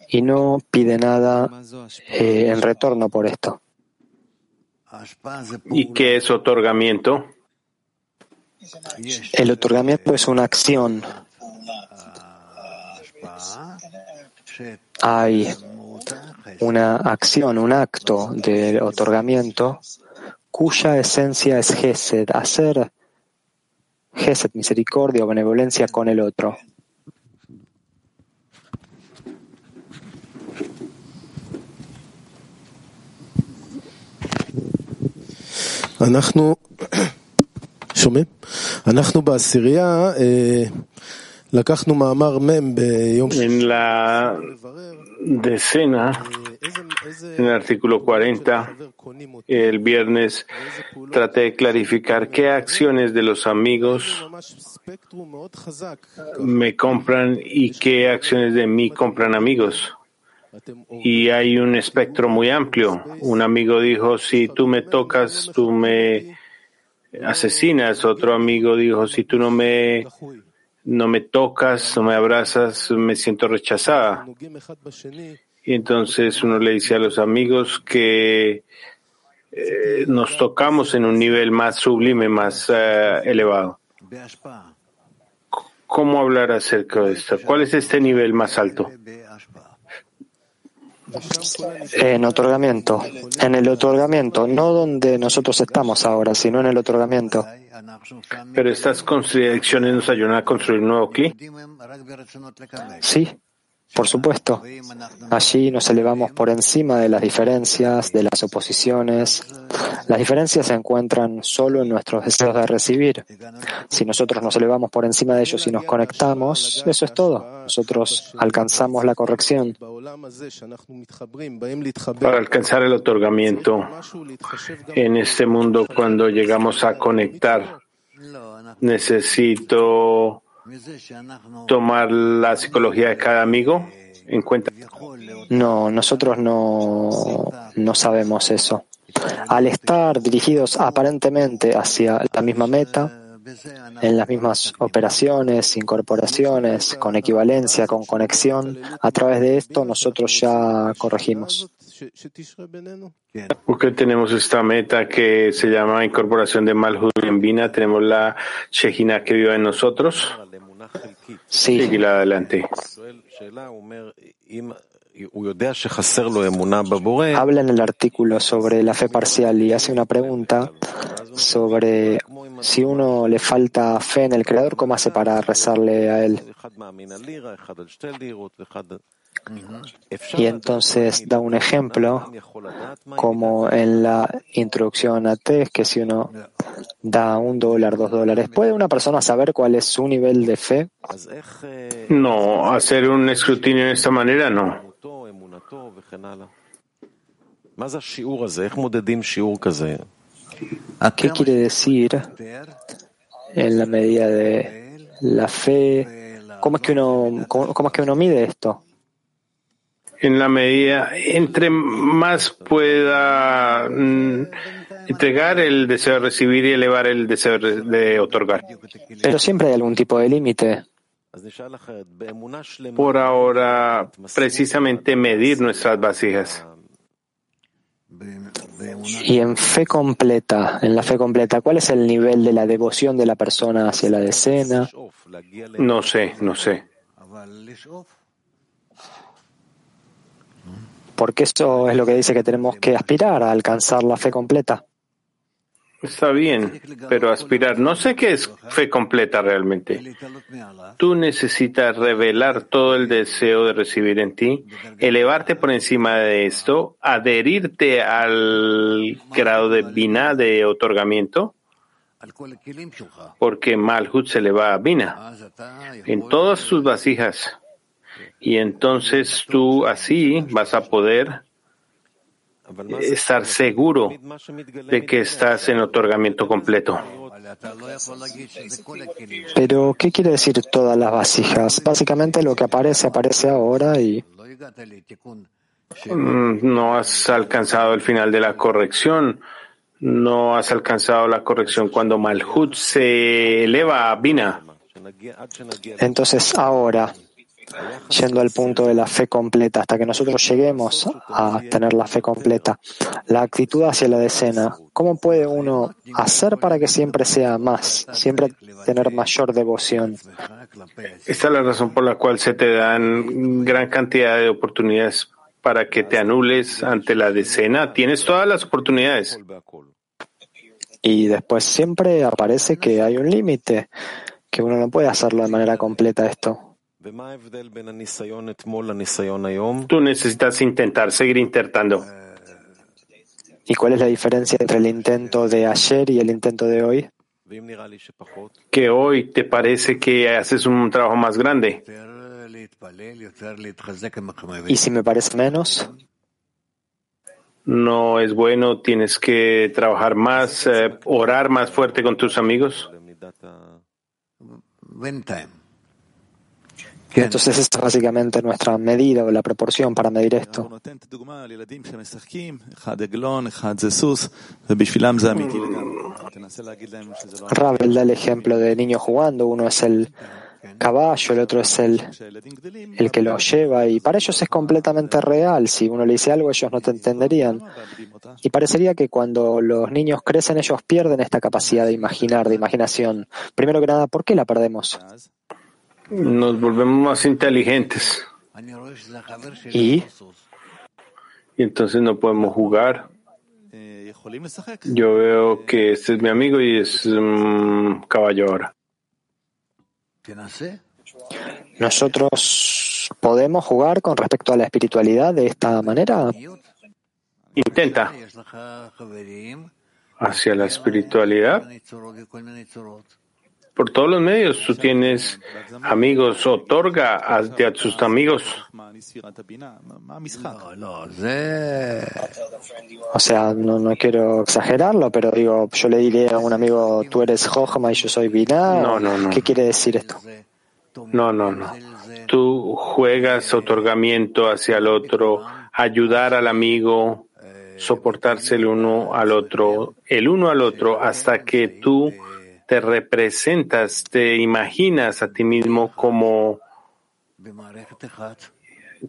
y no pide nada eh, en retorno por esto. ¿Y qué es otorgamiento? El otorgamiento es una acción. Hay una acción, un acto de otorgamiento cuya esencia es Gesed, hacer Gesed, misericordia o benevolencia con el otro. En la decena, en el artículo 40, el viernes traté de clarificar qué acciones de los amigos me compran y qué acciones de mí compran amigos. Y hay un espectro muy amplio. Un amigo dijo, si tú me tocas, tú me asesinas. Otro amigo dijo, si tú no me no me tocas, no me abrazas, me siento rechazada. Y entonces uno le dice a los amigos que eh, nos tocamos en un nivel más sublime, más eh, elevado. ¿Cómo hablar acerca de esto? ¿Cuál es este nivel más alto? En otorgamiento, en el otorgamiento, no donde nosotros estamos ahora, sino en el otorgamiento. Pero estas contradicciones nos ayudan a construir un nuevo clic. Sí, por supuesto. Allí nos elevamos por encima de las diferencias, de las oposiciones. Las diferencias se encuentran solo en nuestros deseos de recibir. Si nosotros nos elevamos por encima de ellos y nos conectamos, eso es todo. Nosotros alcanzamos la corrección. Para alcanzar el otorgamiento en este mundo, cuando llegamos a conectar, necesito tomar la psicología de cada amigo en cuenta? No, nosotros no, no sabemos eso. Al estar dirigidos aparentemente hacia la misma meta, en las mismas operaciones, incorporaciones, con equivalencia, con conexión, a través de esto nosotros ya corregimos. Porque tenemos esta meta que se llama incorporación de Malhut en Vina, tenemos la Shejina que vive en nosotros. Sí. adelante. Habla en el artículo sobre la fe parcial y hace una pregunta sobre si uno le falta fe en el Creador, ¿cómo hace para rezarle a Él? Y entonces da un ejemplo, como en la introducción a T, que si uno da un dólar, dos dólares, ¿puede una persona saber cuál es su nivel de fe? No, hacer un escrutinio de esta manera no. ¿Qué quiere decir en la medida de la fe? ¿Cómo es que uno, cómo es que uno mide esto? En la medida, entre más pueda mm, entregar el deseo de recibir y elevar el deseo de otorgar. Pero siempre hay algún tipo de límite. Por ahora, precisamente medir nuestras vasijas. Y en fe completa, en la fe completa, ¿cuál es el nivel de la devoción de la persona hacia la decena? No sé, no sé. Porque eso es lo que dice que tenemos que aspirar a alcanzar la fe completa. Está bien, pero aspirar, no sé qué es fe completa realmente. Tú necesitas revelar todo el deseo de recibir en ti, elevarte por encima de esto, adherirte al grado de Bina de otorgamiento, porque Malhut se le va a Bina en todas sus vasijas. Y entonces tú así vas a poder estar seguro de que estás en otorgamiento completo. Pero, ¿qué quiere decir todas las vasijas? Básicamente lo que aparece, aparece ahora y... Mm, no has alcanzado el final de la corrección. No has alcanzado la corrección cuando Malhut se eleva a Bina. Entonces, ahora, yendo al punto de la fe completa, hasta que nosotros lleguemos a tener la fe completa. La actitud hacia la decena, ¿cómo puede uno hacer para que siempre sea más, siempre tener mayor devoción? Esta es la razón por la cual se te dan gran cantidad de oportunidades para que te anules ante la decena. Tienes todas las oportunidades. Y después siempre aparece que hay un límite, que uno no puede hacerlo de manera completa esto. Tú necesitas intentar, seguir intentando. ¿Y cuál es la diferencia entre el intento de ayer y el intento de hoy? Que hoy te parece que haces un trabajo más grande. ¿Y si me parece menos? No es bueno, tienes que trabajar más, eh, orar más fuerte con tus amigos. Entonces, esta es básicamente nuestra medida o la proporción para medir esto. Ravel da el ejemplo de niños jugando, uno es el caballo, el otro es el, el que lo lleva, y para ellos es completamente real. Si uno le dice algo, ellos no te entenderían. Y parecería que cuando los niños crecen, ellos pierden esta capacidad de imaginar, de imaginación. Primero que nada, ¿por qué la perdemos? Nos volvemos más inteligentes. ¿Y? Y entonces no podemos jugar. Yo veo que este es mi amigo y es un caballo ahora. ¿Nosotros podemos jugar con respecto a la espiritualidad de esta manera? Intenta. Hacia la espiritualidad por todos los medios. Tú tienes amigos, otorga a, tus amigos. O sea, no, no quiero exagerarlo, pero digo, yo le diré a un amigo, tú eres Jochma y yo soy Binah. No, no, no. ¿Qué quiere decir esto? No, no, no. Tú juegas otorgamiento hacia el otro, ayudar al amigo, soportarse el uno al otro, el uno al otro, hasta que tú te representas, te imaginas a ti mismo como,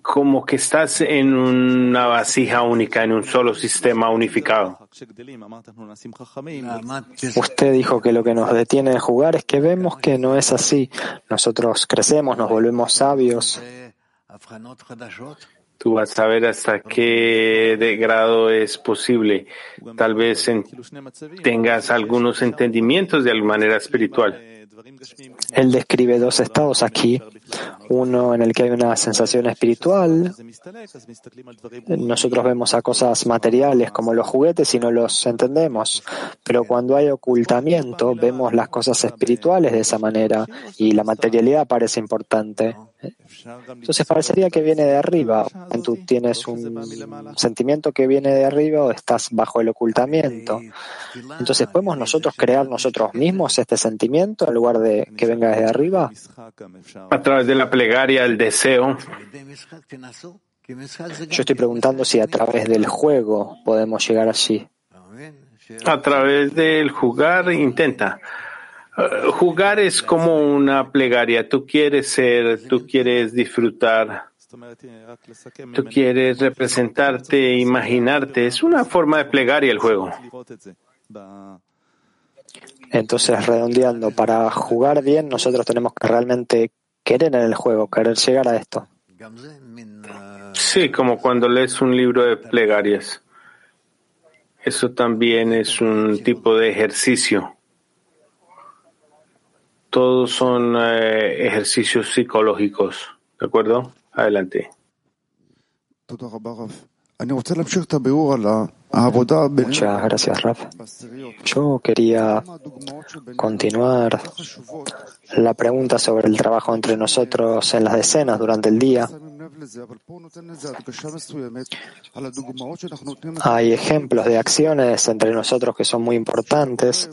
como que estás en una vasija única, en un solo sistema unificado. Usted dijo que lo que nos detiene de jugar es que vemos que no es así. Nosotros crecemos, nos volvemos sabios. Tú vas a ver hasta qué de grado es posible. Tal vez tengas algunos entendimientos de alguna manera espiritual. Él describe dos estados aquí, uno en el que hay una sensación espiritual. Nosotros vemos a cosas materiales como los juguetes y no los entendemos, pero cuando hay ocultamiento vemos las cosas espirituales de esa manera y la materialidad parece importante. Entonces parecería que viene de arriba. Tú tienes un sentimiento que viene de arriba o estás bajo el ocultamiento. Entonces, ¿podemos nosotros crear nosotros mismos este sentimiento en lugar de que venga desde arriba? A través de la plegaria, el deseo. Yo estoy preguntando si a través del juego podemos llegar allí. A través del jugar, intenta. Jugar es como una plegaria. Tú quieres ser, tú quieres disfrutar. Tú quieres representarte, imaginarte. Es una forma de plegaria el juego. Entonces, redondeando, para jugar bien nosotros tenemos que realmente querer en el juego, querer llegar a esto. Sí, como cuando lees un libro de plegarias. Eso también es un tipo de ejercicio. Todos son eh, ejercicios psicológicos. ¿De acuerdo? Adelante. Muchas gracias, Raf. Yo quería continuar la pregunta sobre el trabajo entre nosotros en las decenas durante el día. Hay ejemplos de acciones entre nosotros que son muy importantes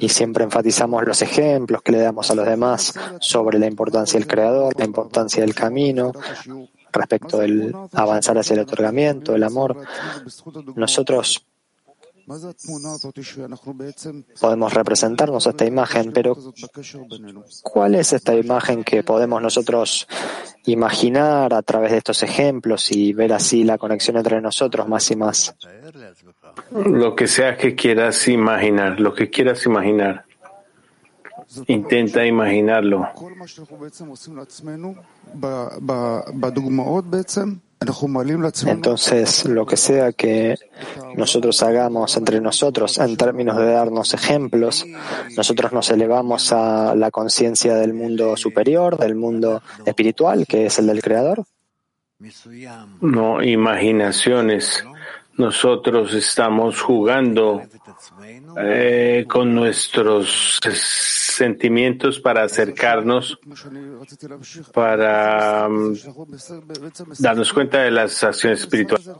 y siempre enfatizamos los ejemplos que le damos a los demás sobre la importancia del creador, la importancia del camino, respecto del avanzar hacia el otorgamiento, el amor. Nosotros podemos representarnos esta imagen, pero ¿cuál es esta imagen que podemos nosotros imaginar a través de estos ejemplos y ver así la conexión entre nosotros más y más? Lo que sea que quieras imaginar, lo que quieras imaginar. Intenta imaginarlo. Entonces, lo que sea que nosotros hagamos entre nosotros en términos de darnos ejemplos, nosotros nos elevamos a la conciencia del mundo superior, del mundo espiritual, que es el del Creador. No, imaginaciones. Nosotros estamos jugando eh, con nuestros sentimientos para acercarnos, para um, darnos cuenta de las acciones espirituales.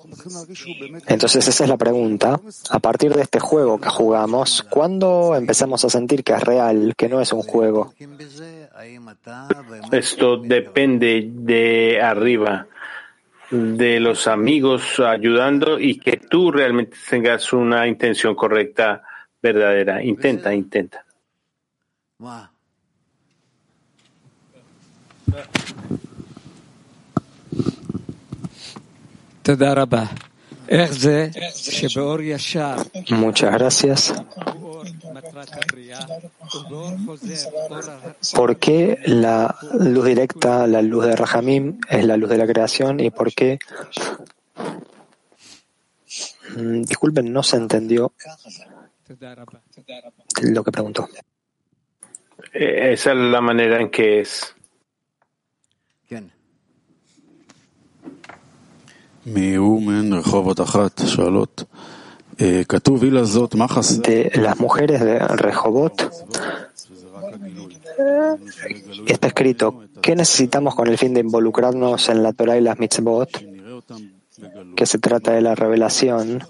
Entonces esa es la pregunta. A partir de este juego que jugamos, ¿cuándo empezamos a sentir que es real, que no es un juego? Esto depende de arriba de los amigos ayudando y que tú realmente tengas una intención correcta, verdadera. Intenta, intenta. Muchas gracias. ¿Por qué la luz directa, la luz de Rahamim, es la luz de la creación y por qué? Mm, disculpen, no se entendió lo que preguntó. Eh, esa es la manera en que es. de las mujeres de Rehobot está escrito ¿qué necesitamos con el fin de involucrarnos en la Torah y las mitzvot? Que se trata de la revelación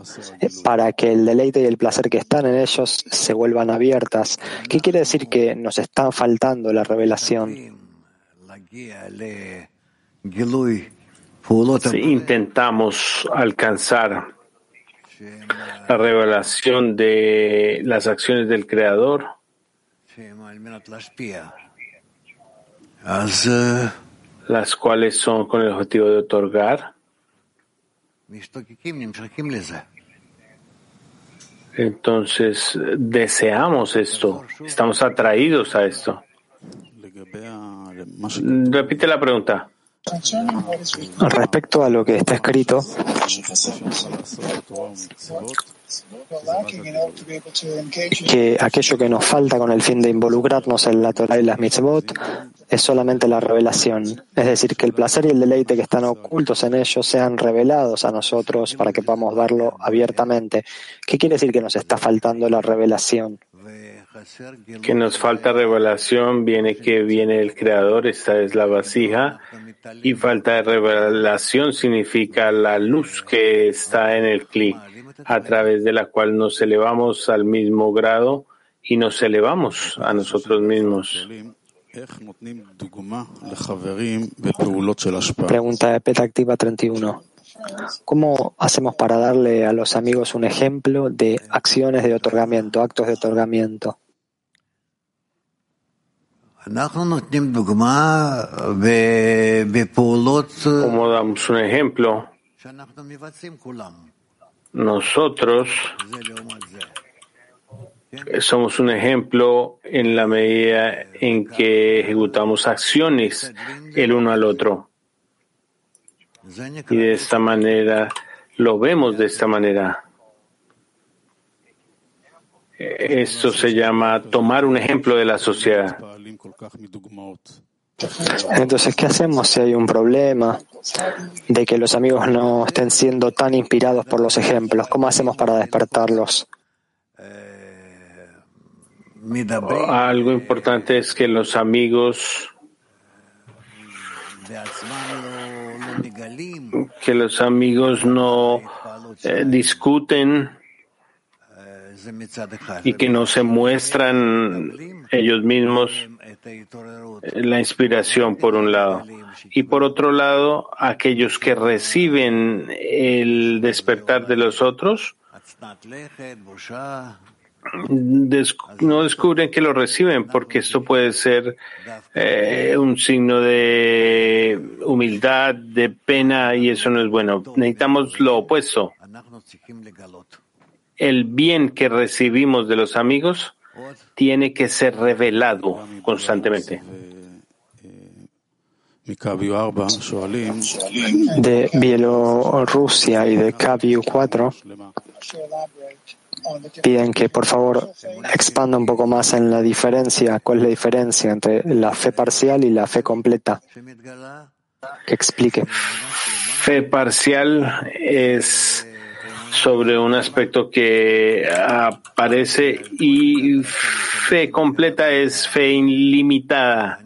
para que el deleite y el placer que están en ellos se vuelvan abiertas. ¿Qué quiere decir que nos está faltando la revelación? Si intentamos alcanzar la revelación de las acciones del Creador, las cuales son con el objetivo de otorgar, entonces deseamos esto, estamos atraídos a esto. Repite la pregunta. Respecto a lo que está escrito, que aquello que nos falta con el fin de involucrarnos en la Torah y las mitzvot es solamente la revelación. Es decir, que el placer y el deleite que están ocultos en ellos sean revelados a nosotros para que podamos verlo abiertamente. ¿Qué quiere decir que nos está faltando la revelación? Que nos falta revelación, viene que viene el Creador, esta es la vasija, y falta de revelación significa la luz que está en el clic, a través de la cual nos elevamos al mismo grado y nos elevamos a nosotros mismos. Pregunta de PETA Activa 31. ¿Cómo hacemos para darle a los amigos un ejemplo de acciones de otorgamiento, actos de otorgamiento? Como damos un ejemplo, nosotros somos un ejemplo en la medida en que ejecutamos acciones el uno al otro. Y de esta manera lo vemos de esta manera. Esto se llama tomar un ejemplo de la sociedad. Entonces, ¿qué hacemos si hay un problema de que los amigos no estén siendo tan inspirados por los ejemplos? ¿Cómo hacemos para despertarlos? Algo importante es que los amigos que los amigos no eh, discuten y que no se muestran ellos mismos la inspiración por un lado y por otro lado aquellos que reciben el despertar de los otros no descubren que lo reciben porque esto puede ser eh, un signo de humildad, de pena y eso no es bueno. Necesitamos lo opuesto. El bien que recibimos de los amigos tiene que ser revelado constantemente. De Bielorrusia y de KBU 4 piden que por favor expanda un poco más en la diferencia, cuál es la diferencia entre la fe parcial y la fe completa. Que explique. Fe parcial es sobre un aspecto que aparece y fe completa es fe ilimitada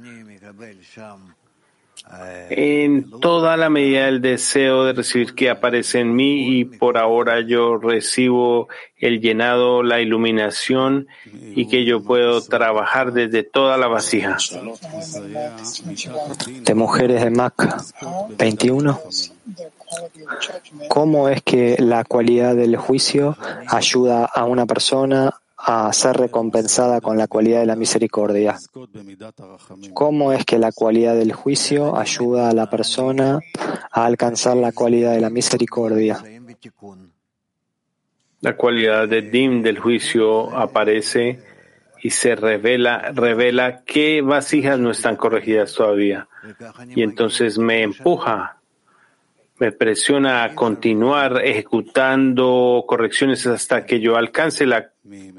en toda la medida del deseo de recibir que aparece en mí y por ahora yo recibo el llenado, la iluminación y que yo puedo trabajar desde toda la vasija. De mujeres de Mac 21. ¿Cómo es que la cualidad del juicio ayuda a una persona a ser recompensada con la cualidad de la misericordia. ¿Cómo es que la cualidad del juicio ayuda a la persona a alcanzar la cualidad de la misericordia? La cualidad de Dim del juicio aparece y se revela, revela qué vasijas no están corregidas todavía. Y entonces me empuja me presiona a continuar ejecutando correcciones hasta que yo alcance la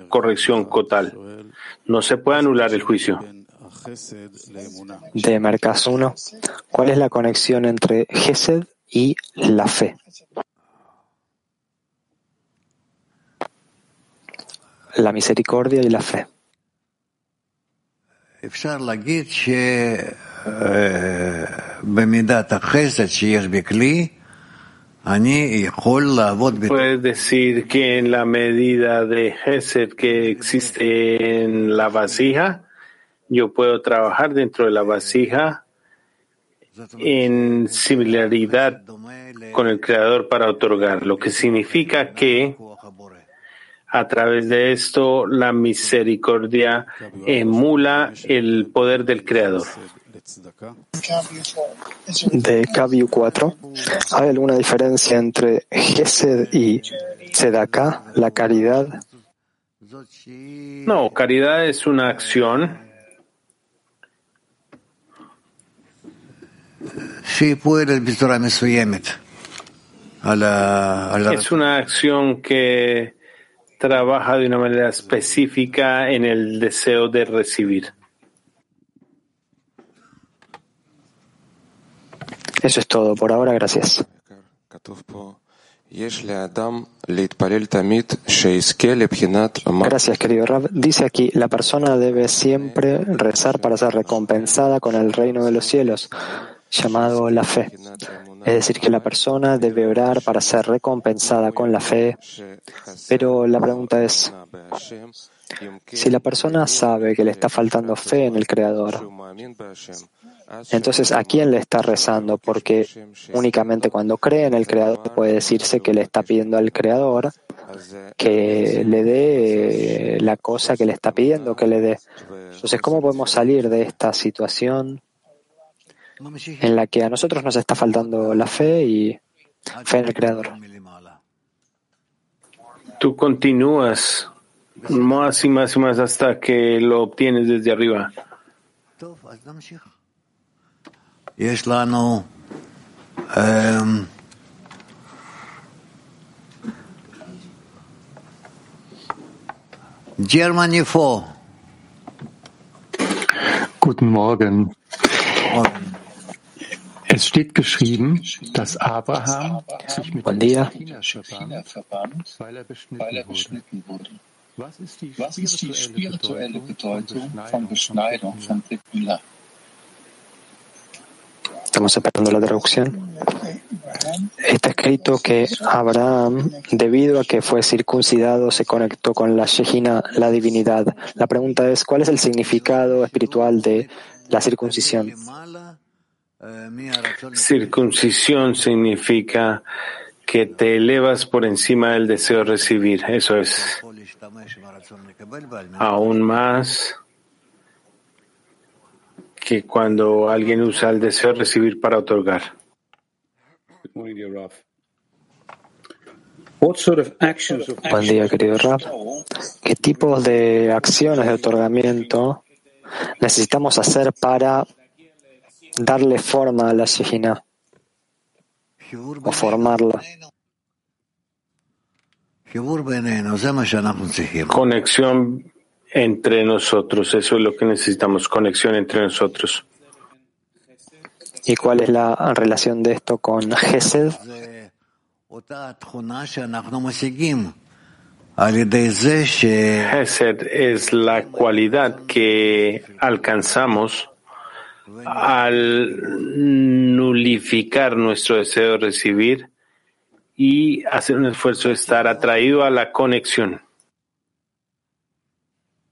corrección total. No se puede anular el juicio. De Mercas 1, ¿cuál es la conexión entre Gesed y la fe? La misericordia y la fe. Puedes decir que en la medida de Gesed que existe en la vasija, yo puedo trabajar dentro de la vasija en similaridad con el Creador para otorgar, lo que significa que a través de esto la misericordia emula el poder del Creador de Kaviu 4, ¿hay alguna diferencia entre Gesed y Tzedakah, la caridad? No, caridad es una acción es una acción que trabaja de una manera específica en el deseo de recibir. Eso es todo por ahora, gracias. Gracias, querido Rab. Dice aquí, la persona debe siempre rezar para ser recompensada con el reino de los cielos, llamado la fe. Es decir, que la persona debe orar para ser recompensada con la fe. Pero la pregunta es, si la persona sabe que le está faltando fe en el Creador, entonces, ¿a quién le está rezando? Porque únicamente cuando cree en el Creador puede decirse que le está pidiendo al Creador que le dé la cosa que le está pidiendo que le dé. Entonces, ¿cómo podemos salir de esta situación en la que a nosotros nos está faltando la fe y fe en el Creador? Tú continúas más y más y más hasta que lo obtienes desde arriba. Germany 4. Guten Morgen. Es steht geschrieben, dass Abraham sich mit. China verband, weil er beschnitten wurde. Was ist die spirituelle Bedeutung von Beschneidung von Brit? Estamos esperando la traducción. Está escrito que Abraham, debido a que fue circuncidado, se conectó con la Shejina, la divinidad. La pregunta es, ¿cuál es el significado espiritual de la circuncisión? Circuncisión significa que te elevas por encima del deseo de recibir. Eso es aún más que cuando alguien usa el deseo de recibir para otorgar. Buen día, querido Rap. ¿Qué tipos de acciones de otorgamiento necesitamos hacer para darle forma a la Shejina o formarla? Conexión entre nosotros, eso es lo que necesitamos, conexión entre nosotros. ¿Y cuál es la relación de esto con Gesed? Gesed es la cualidad que alcanzamos al nulificar nuestro deseo de recibir y hacer un esfuerzo de estar atraído a la conexión.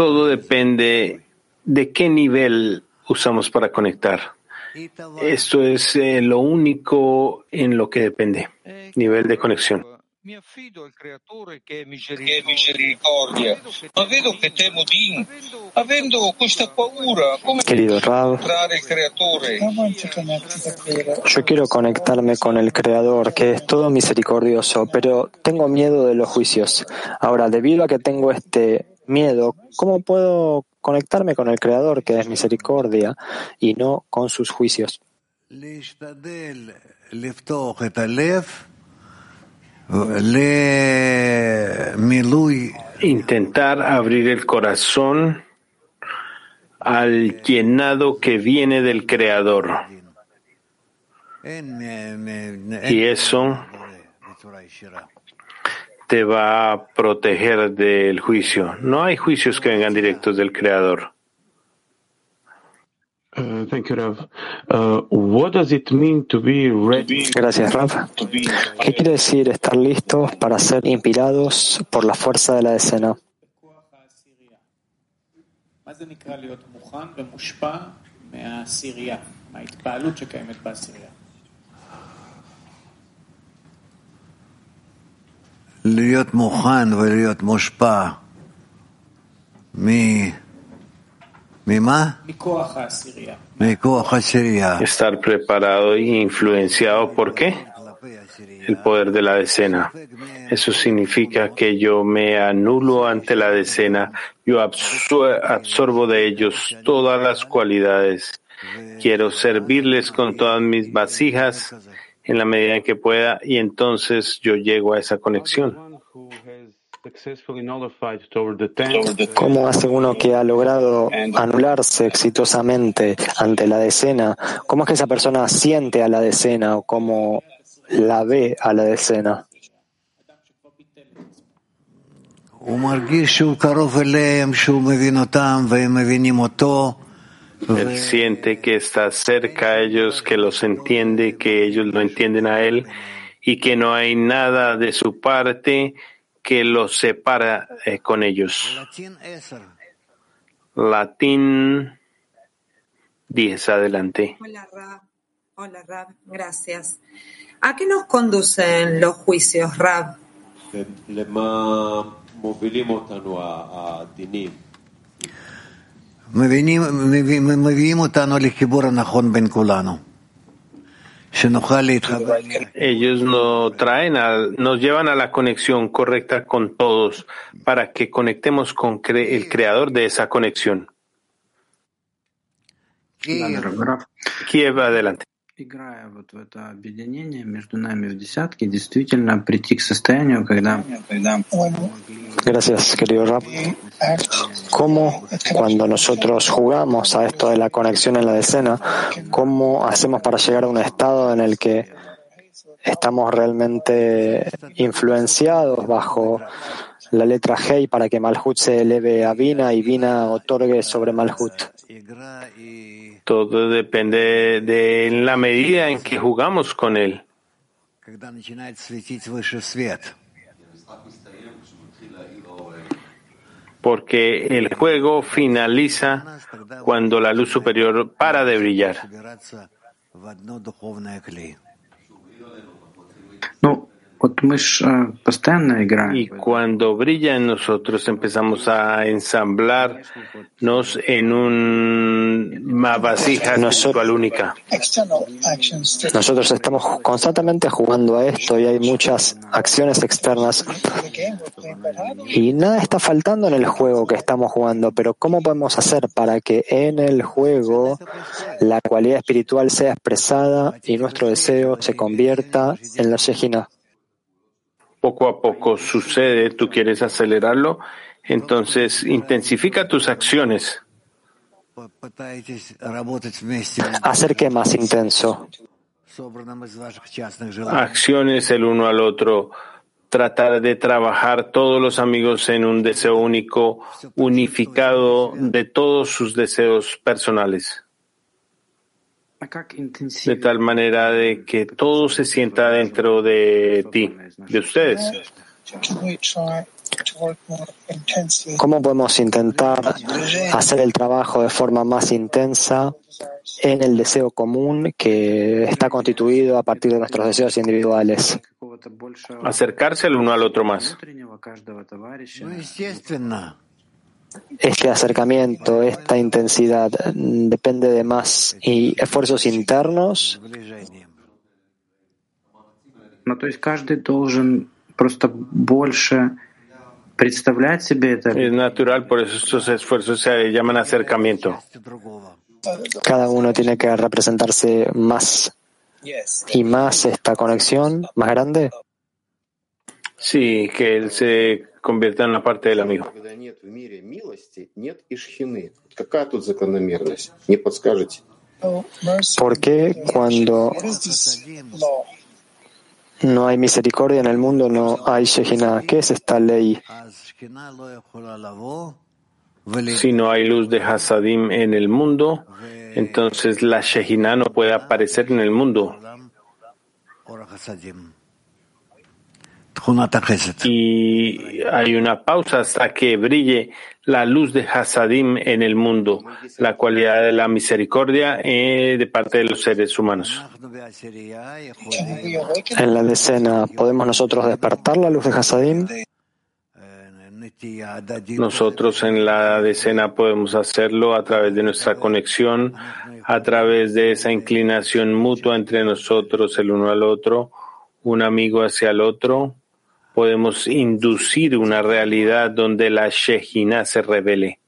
Todo depende de qué nivel usamos para conectar. Esto es eh, lo único en lo que depende, nivel de conexión. Mi affido al creatore che è misericordia, ma vedo che temo avendo questa paura, come Querido Rab, incontrare il creatore? yo quiero conectarme con el Creador, que es todo misericordioso, pero tengo miedo de los juicios. Ahora, debido a que tengo este miedo, ¿cómo puedo conectarme con el Creador, que es misericordia, y no con sus juicios? Intentar abrir el corazón al llenado que viene del Creador. Y eso te va a proteger del juicio. No hay juicios que vengan directos del Creador. Uh, thank you, Rav. Uh, what does it mean to be ready? Gracias, Rafa. ¿Qué quiere decir estar listos para ser inspirados por la fuerza de la decena? להיות מוכן ומושפע מהעשירייה, מההתפעלות שקיימת בעשירייה? להיות מוכן ולהיות מושפע מ... ממה? מכוח העשירייה. מכוח עשירייה. Estar preparado e influenciado por qué? El poder de la decena. Eso significa que yo me anulo ante la decena, yo absor- absorbo de ellos todas las cualidades. Quiero servirles con todas mis vasijas en la medida en que pueda y entonces yo llego a esa conexión. ¿Cómo hace uno que ha logrado anularse exitosamente ante la decena? ¿Cómo es que esa persona siente a la decena o cómo la ve a la decena? Él siente que está cerca a ellos, que los entiende, que ellos lo entienden a él y que no hay nada de su parte que los separa eh, con ellos. Latín 10. Latín 10, adelante. Hola, Rab. Hola, Rab. Gracias. ¿A qué nos conducen los juicios, Rab? Ellos no traen al- nos llevan a la conexión correcta con todos para que conectemos con cre- el creador de esa conexión. כי Kiev, adelante. Играя вот в это объединение между нами в десятке, действительно прийти к состоянию, когда Gracias, querido Rab. ¿Cómo cuando nosotros jugamos a esto de la conexión en la decena, cómo hacemos para llegar a un estado en el que estamos realmente influenciados bajo la letra Hei para que Malhut se eleve a Vina y Vina otorgue sobre Malhut? Todo depende de la medida en que jugamos con él. Porque el juego finaliza cuando la luz superior para de brillar. Y cuando brilla en nosotros empezamos a ensamblarnos en un- una vasija espiritual única. Nosotros estamos constantemente jugando a esto y hay muchas acciones externas y nada está faltando en el juego que estamos jugando, pero ¿cómo podemos hacer para que en el juego la cualidad espiritual sea expresada y nuestro deseo se convierta en la Shejina? poco a poco sucede, tú quieres acelerarlo, entonces intensifica tus acciones. Hacer que más intenso. Acciones el uno al otro. Tratar de trabajar todos los amigos en un deseo único, unificado de todos sus deseos personales de tal manera de que todo se sienta dentro de ti, de ustedes. ¿Cómo podemos intentar hacer el trabajo de forma más intensa en el deseo común que está constituido a partir de nuestros deseos individuales? Acercarse el uno al otro más Este acercamiento, esta intensidad mm, depende de más y esfuerzos internos сближением. ну то есть каждый должен просто больше представлять себе это, Es natural, por eso estos esfuerzos se llaman acercamiento. Частью другого. cada uno tiene que representarse más y más esta conexión más grande. Sí, que él se convierta en la parte del amigo. ¿Por qué cuando no hay misericordia en el mundo no hay Shejina? ¿Qué es esta ley? Si no hay luz de Hasadim en el mundo, entonces la Shejina no puede aparecer en el mundo. Y hay una pausa hasta que brille la luz de Hasadim en el mundo, la cualidad de la misericordia eh, de parte de los seres humanos. En la decena, ¿podemos nosotros despertar la luz de Hasadim? Nosotros en la decena podemos hacerlo a través de nuestra conexión, a través de esa inclinación mutua entre nosotros, el uno al otro, un amigo hacia el otro. Podemos inducir una realidad donde la Shejina se revele.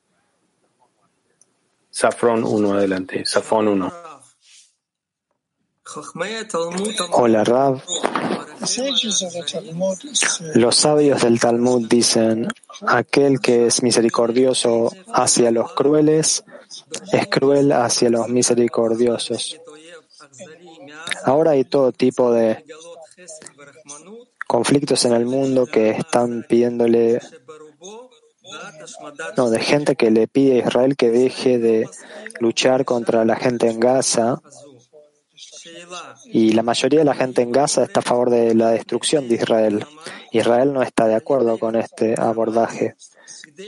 Safron 1, adelante. Safón 1. Hola Rab. Los sabios del Talmud dicen, aquel que es misericordioso hacia los crueles es cruel hacia los misericordiosos. Ahora hay todo tipo de conflictos en el mundo que están pidiéndole No, de gente que le pide a Israel que deje de luchar contra la gente en Gaza. Y la mayoría de la gente en Gaza está a favor de la destrucción de Israel. Israel no está de acuerdo con este abordaje.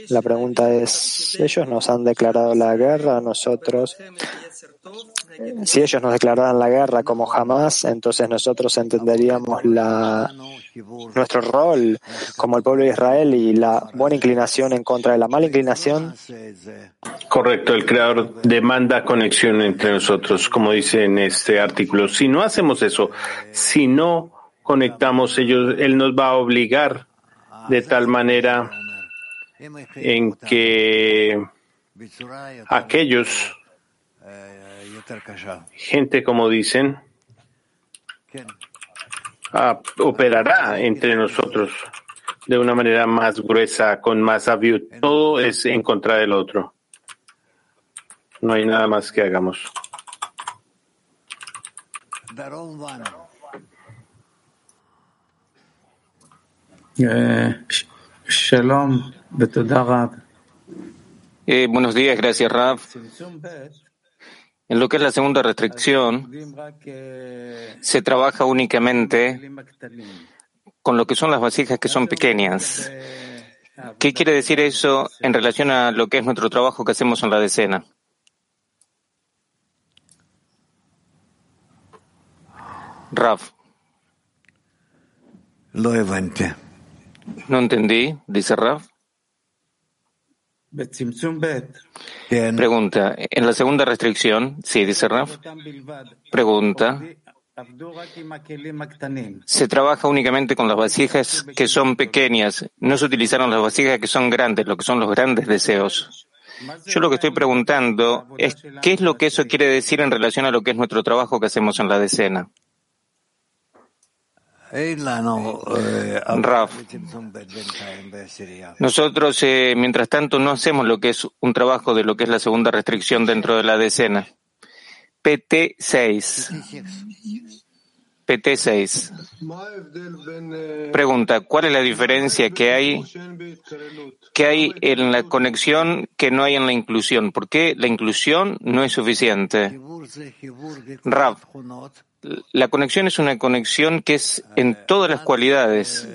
La pregunta es, ¿ellos nos han declarado la guerra a nosotros? Si ellos nos declararan la guerra como jamás, entonces nosotros entenderíamos la, nuestro rol como el pueblo de Israel y la buena inclinación en contra de la mala inclinación. Correcto, el creador demanda conexión entre nosotros, como dice en este artículo. Si no hacemos eso, si no conectamos ellos, él nos va a obligar de tal manera en que aquellos, gente como dicen, operará entre nosotros de una manera más gruesa, con más aviud. Todo es en contra del otro. No hay nada más que hagamos. Shalom. Eh, buenos días, gracias Rav. En lo que es la segunda restricción, se trabaja únicamente con lo que son las vasijas que son pequeñas. ¿Qué quiere decir eso en relación a lo que es nuestro trabajo que hacemos en la decena? Rav. Lo evante. No entendí, dice Raf. Pregunta, en la segunda restricción, sí, dice Raf. Pregunta, se trabaja únicamente con las vasijas que son pequeñas, no se utilizaron las vasijas que son grandes, lo que son los grandes deseos. Yo lo que estoy preguntando es qué es lo que eso quiere decir en relación a lo que es nuestro trabajo que hacemos en la decena. Raf, nosotros, eh, mientras tanto, no hacemos lo que es un trabajo de lo que es la segunda restricción dentro de la decena. PT6. PT6. Pregunta, ¿cuál es la diferencia que hay, que hay en la conexión que no hay en la inclusión? ¿Por qué la inclusión no es suficiente? Rav, la conexión es una conexión que es en todas las cualidades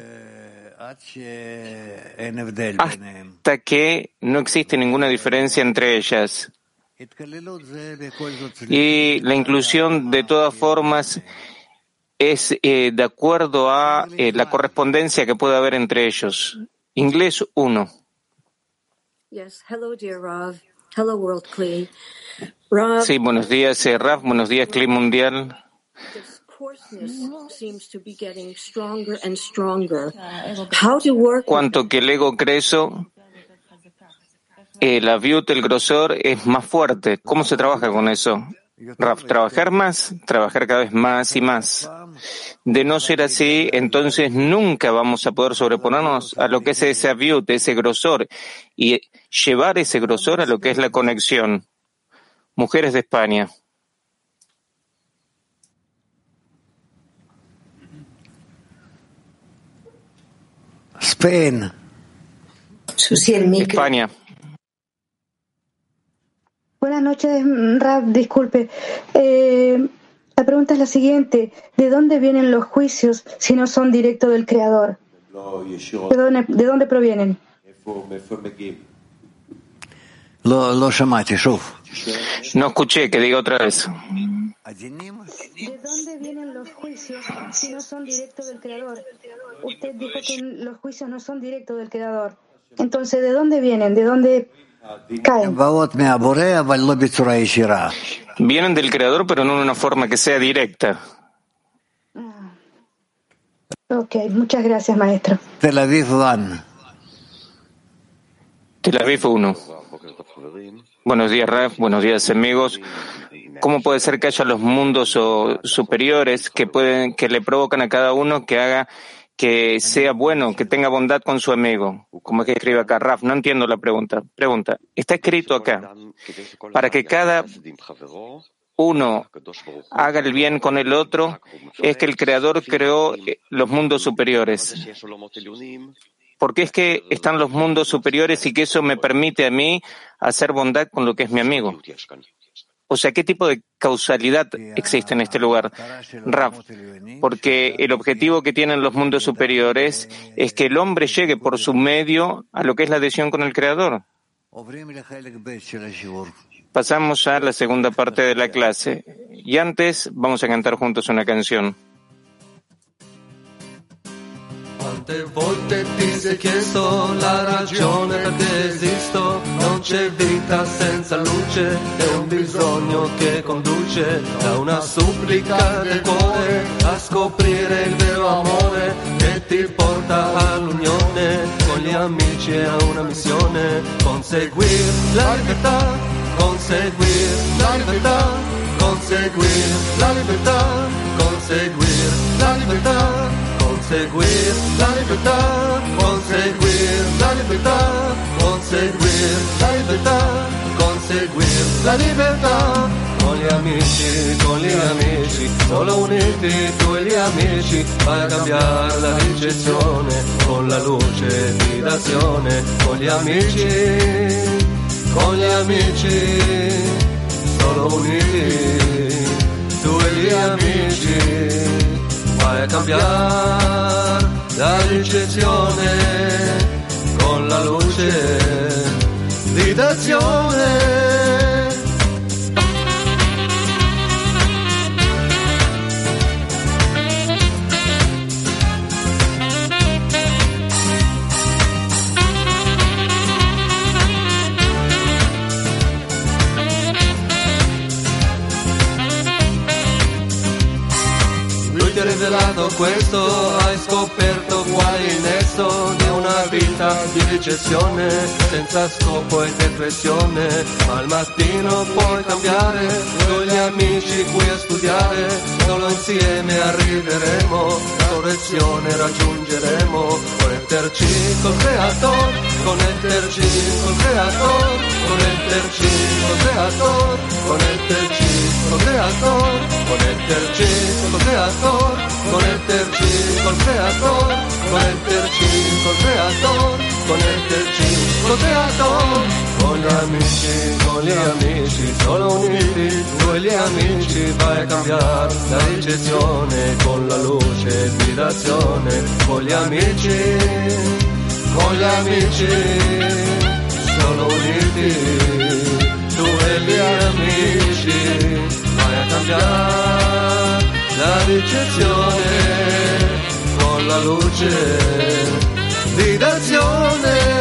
hasta que no existe ninguna diferencia entre ellas. Y la inclusión, de todas formas, es eh, de acuerdo a eh, la correspondencia que puede haber entre ellos. Inglés 1. Sí, buenos días, eh, Raf. Buenos días, Clima Mundial. Cuanto que el ego crece, el aviut, el grosor, es más fuerte. ¿Cómo se trabaja con eso? Trabajar más, trabajar cada vez más y más. De no ser así, entonces nunca vamos a poder sobreponernos a lo que es ese aviut, ese grosor, y llevar ese grosor a lo que es la conexión. Mujeres de España. Spain. España. Buenas noches, Rab, disculpe. Eh, la pregunta es la siguiente. ¿De dónde vienen los juicios si no son directos del Creador? ¿De dónde, de dónde provienen? No escuché, que diga otra vez. ¿De dónde vienen los juicios si no son directos del Creador? Usted dijo que los juicios no son directos del Creador. Entonces, ¿de dónde vienen? ¿De dónde caen? Vienen del Creador, pero no en una forma que sea directa. Ah. Ok, muchas gracias, maestro. Tel Aviv Van. Tel Aviv 1. Buenos días, Raf. Buenos días, amigos. ¿Cómo puede ser que haya los mundos superiores que pueden, que le provocan a cada uno que haga que sea bueno, que tenga bondad con su amigo? Como es que escribe acá, Raf, no entiendo la pregunta. Pregunta, está escrito acá, para que cada uno haga el bien con el otro, es que el Creador creó los mundos superiores. ¿Por qué es que están los mundos superiores y que eso me permite a mí hacer bondad con lo que es mi amigo? O sea, ¿qué tipo de causalidad existe en este lugar? Rav, porque el objetivo que tienen los mundos superiores es que el hombre llegue por su medio a lo que es la adhesión con el Creador. Pasamos a la segunda parte de la clase y antes vamos a cantar juntos una canción. Quante volte ti sei chiesto la ragione perché esisto? Non c'è vita senza luce, è un bisogno che conduce da una supplica del cuore a scoprire il vero amore che ti porta all'unione con gli amici e a una missione, conseguir la libertà, conseguir la libertà, conseguir la libertà, conseguir la libertà conseguir la libertà, conseguir la libertà, conseguir la libertà, conseguir la libertà. Con gli amici, con gli amici, solo uniti tu e gli amici, vai a cambiare la ricezione con la luce di d'azione. Con gli amici, con gli amici, solo uniti tu e gli amici vai a cambiare la ricezione con la luce di d'azione. Rivelato questo, hai scoperto qual è il nesso di una vita di ricezione, senza scopo e depressione, al mattino puoi cambiare, con gli amici qui a studiare, solo insieme arriveremo, correzione raggiungeremo, connetterci col creator, con Conectergy, con creator, con Conectergy, con creator, con Conectergy, con creator, Conectergy, con creator, Conectergy, con creator, Conectergy, con creator, Conectergy, con creator. Con gli amici, con gli amici, solo uniti, noi gli amici vai a cambiare la ricezione con la luce ispirazione, con gli amici con gli amici, solo uniti, tu e gli amici vai a cambiare la ricezione con la luce di d'azione.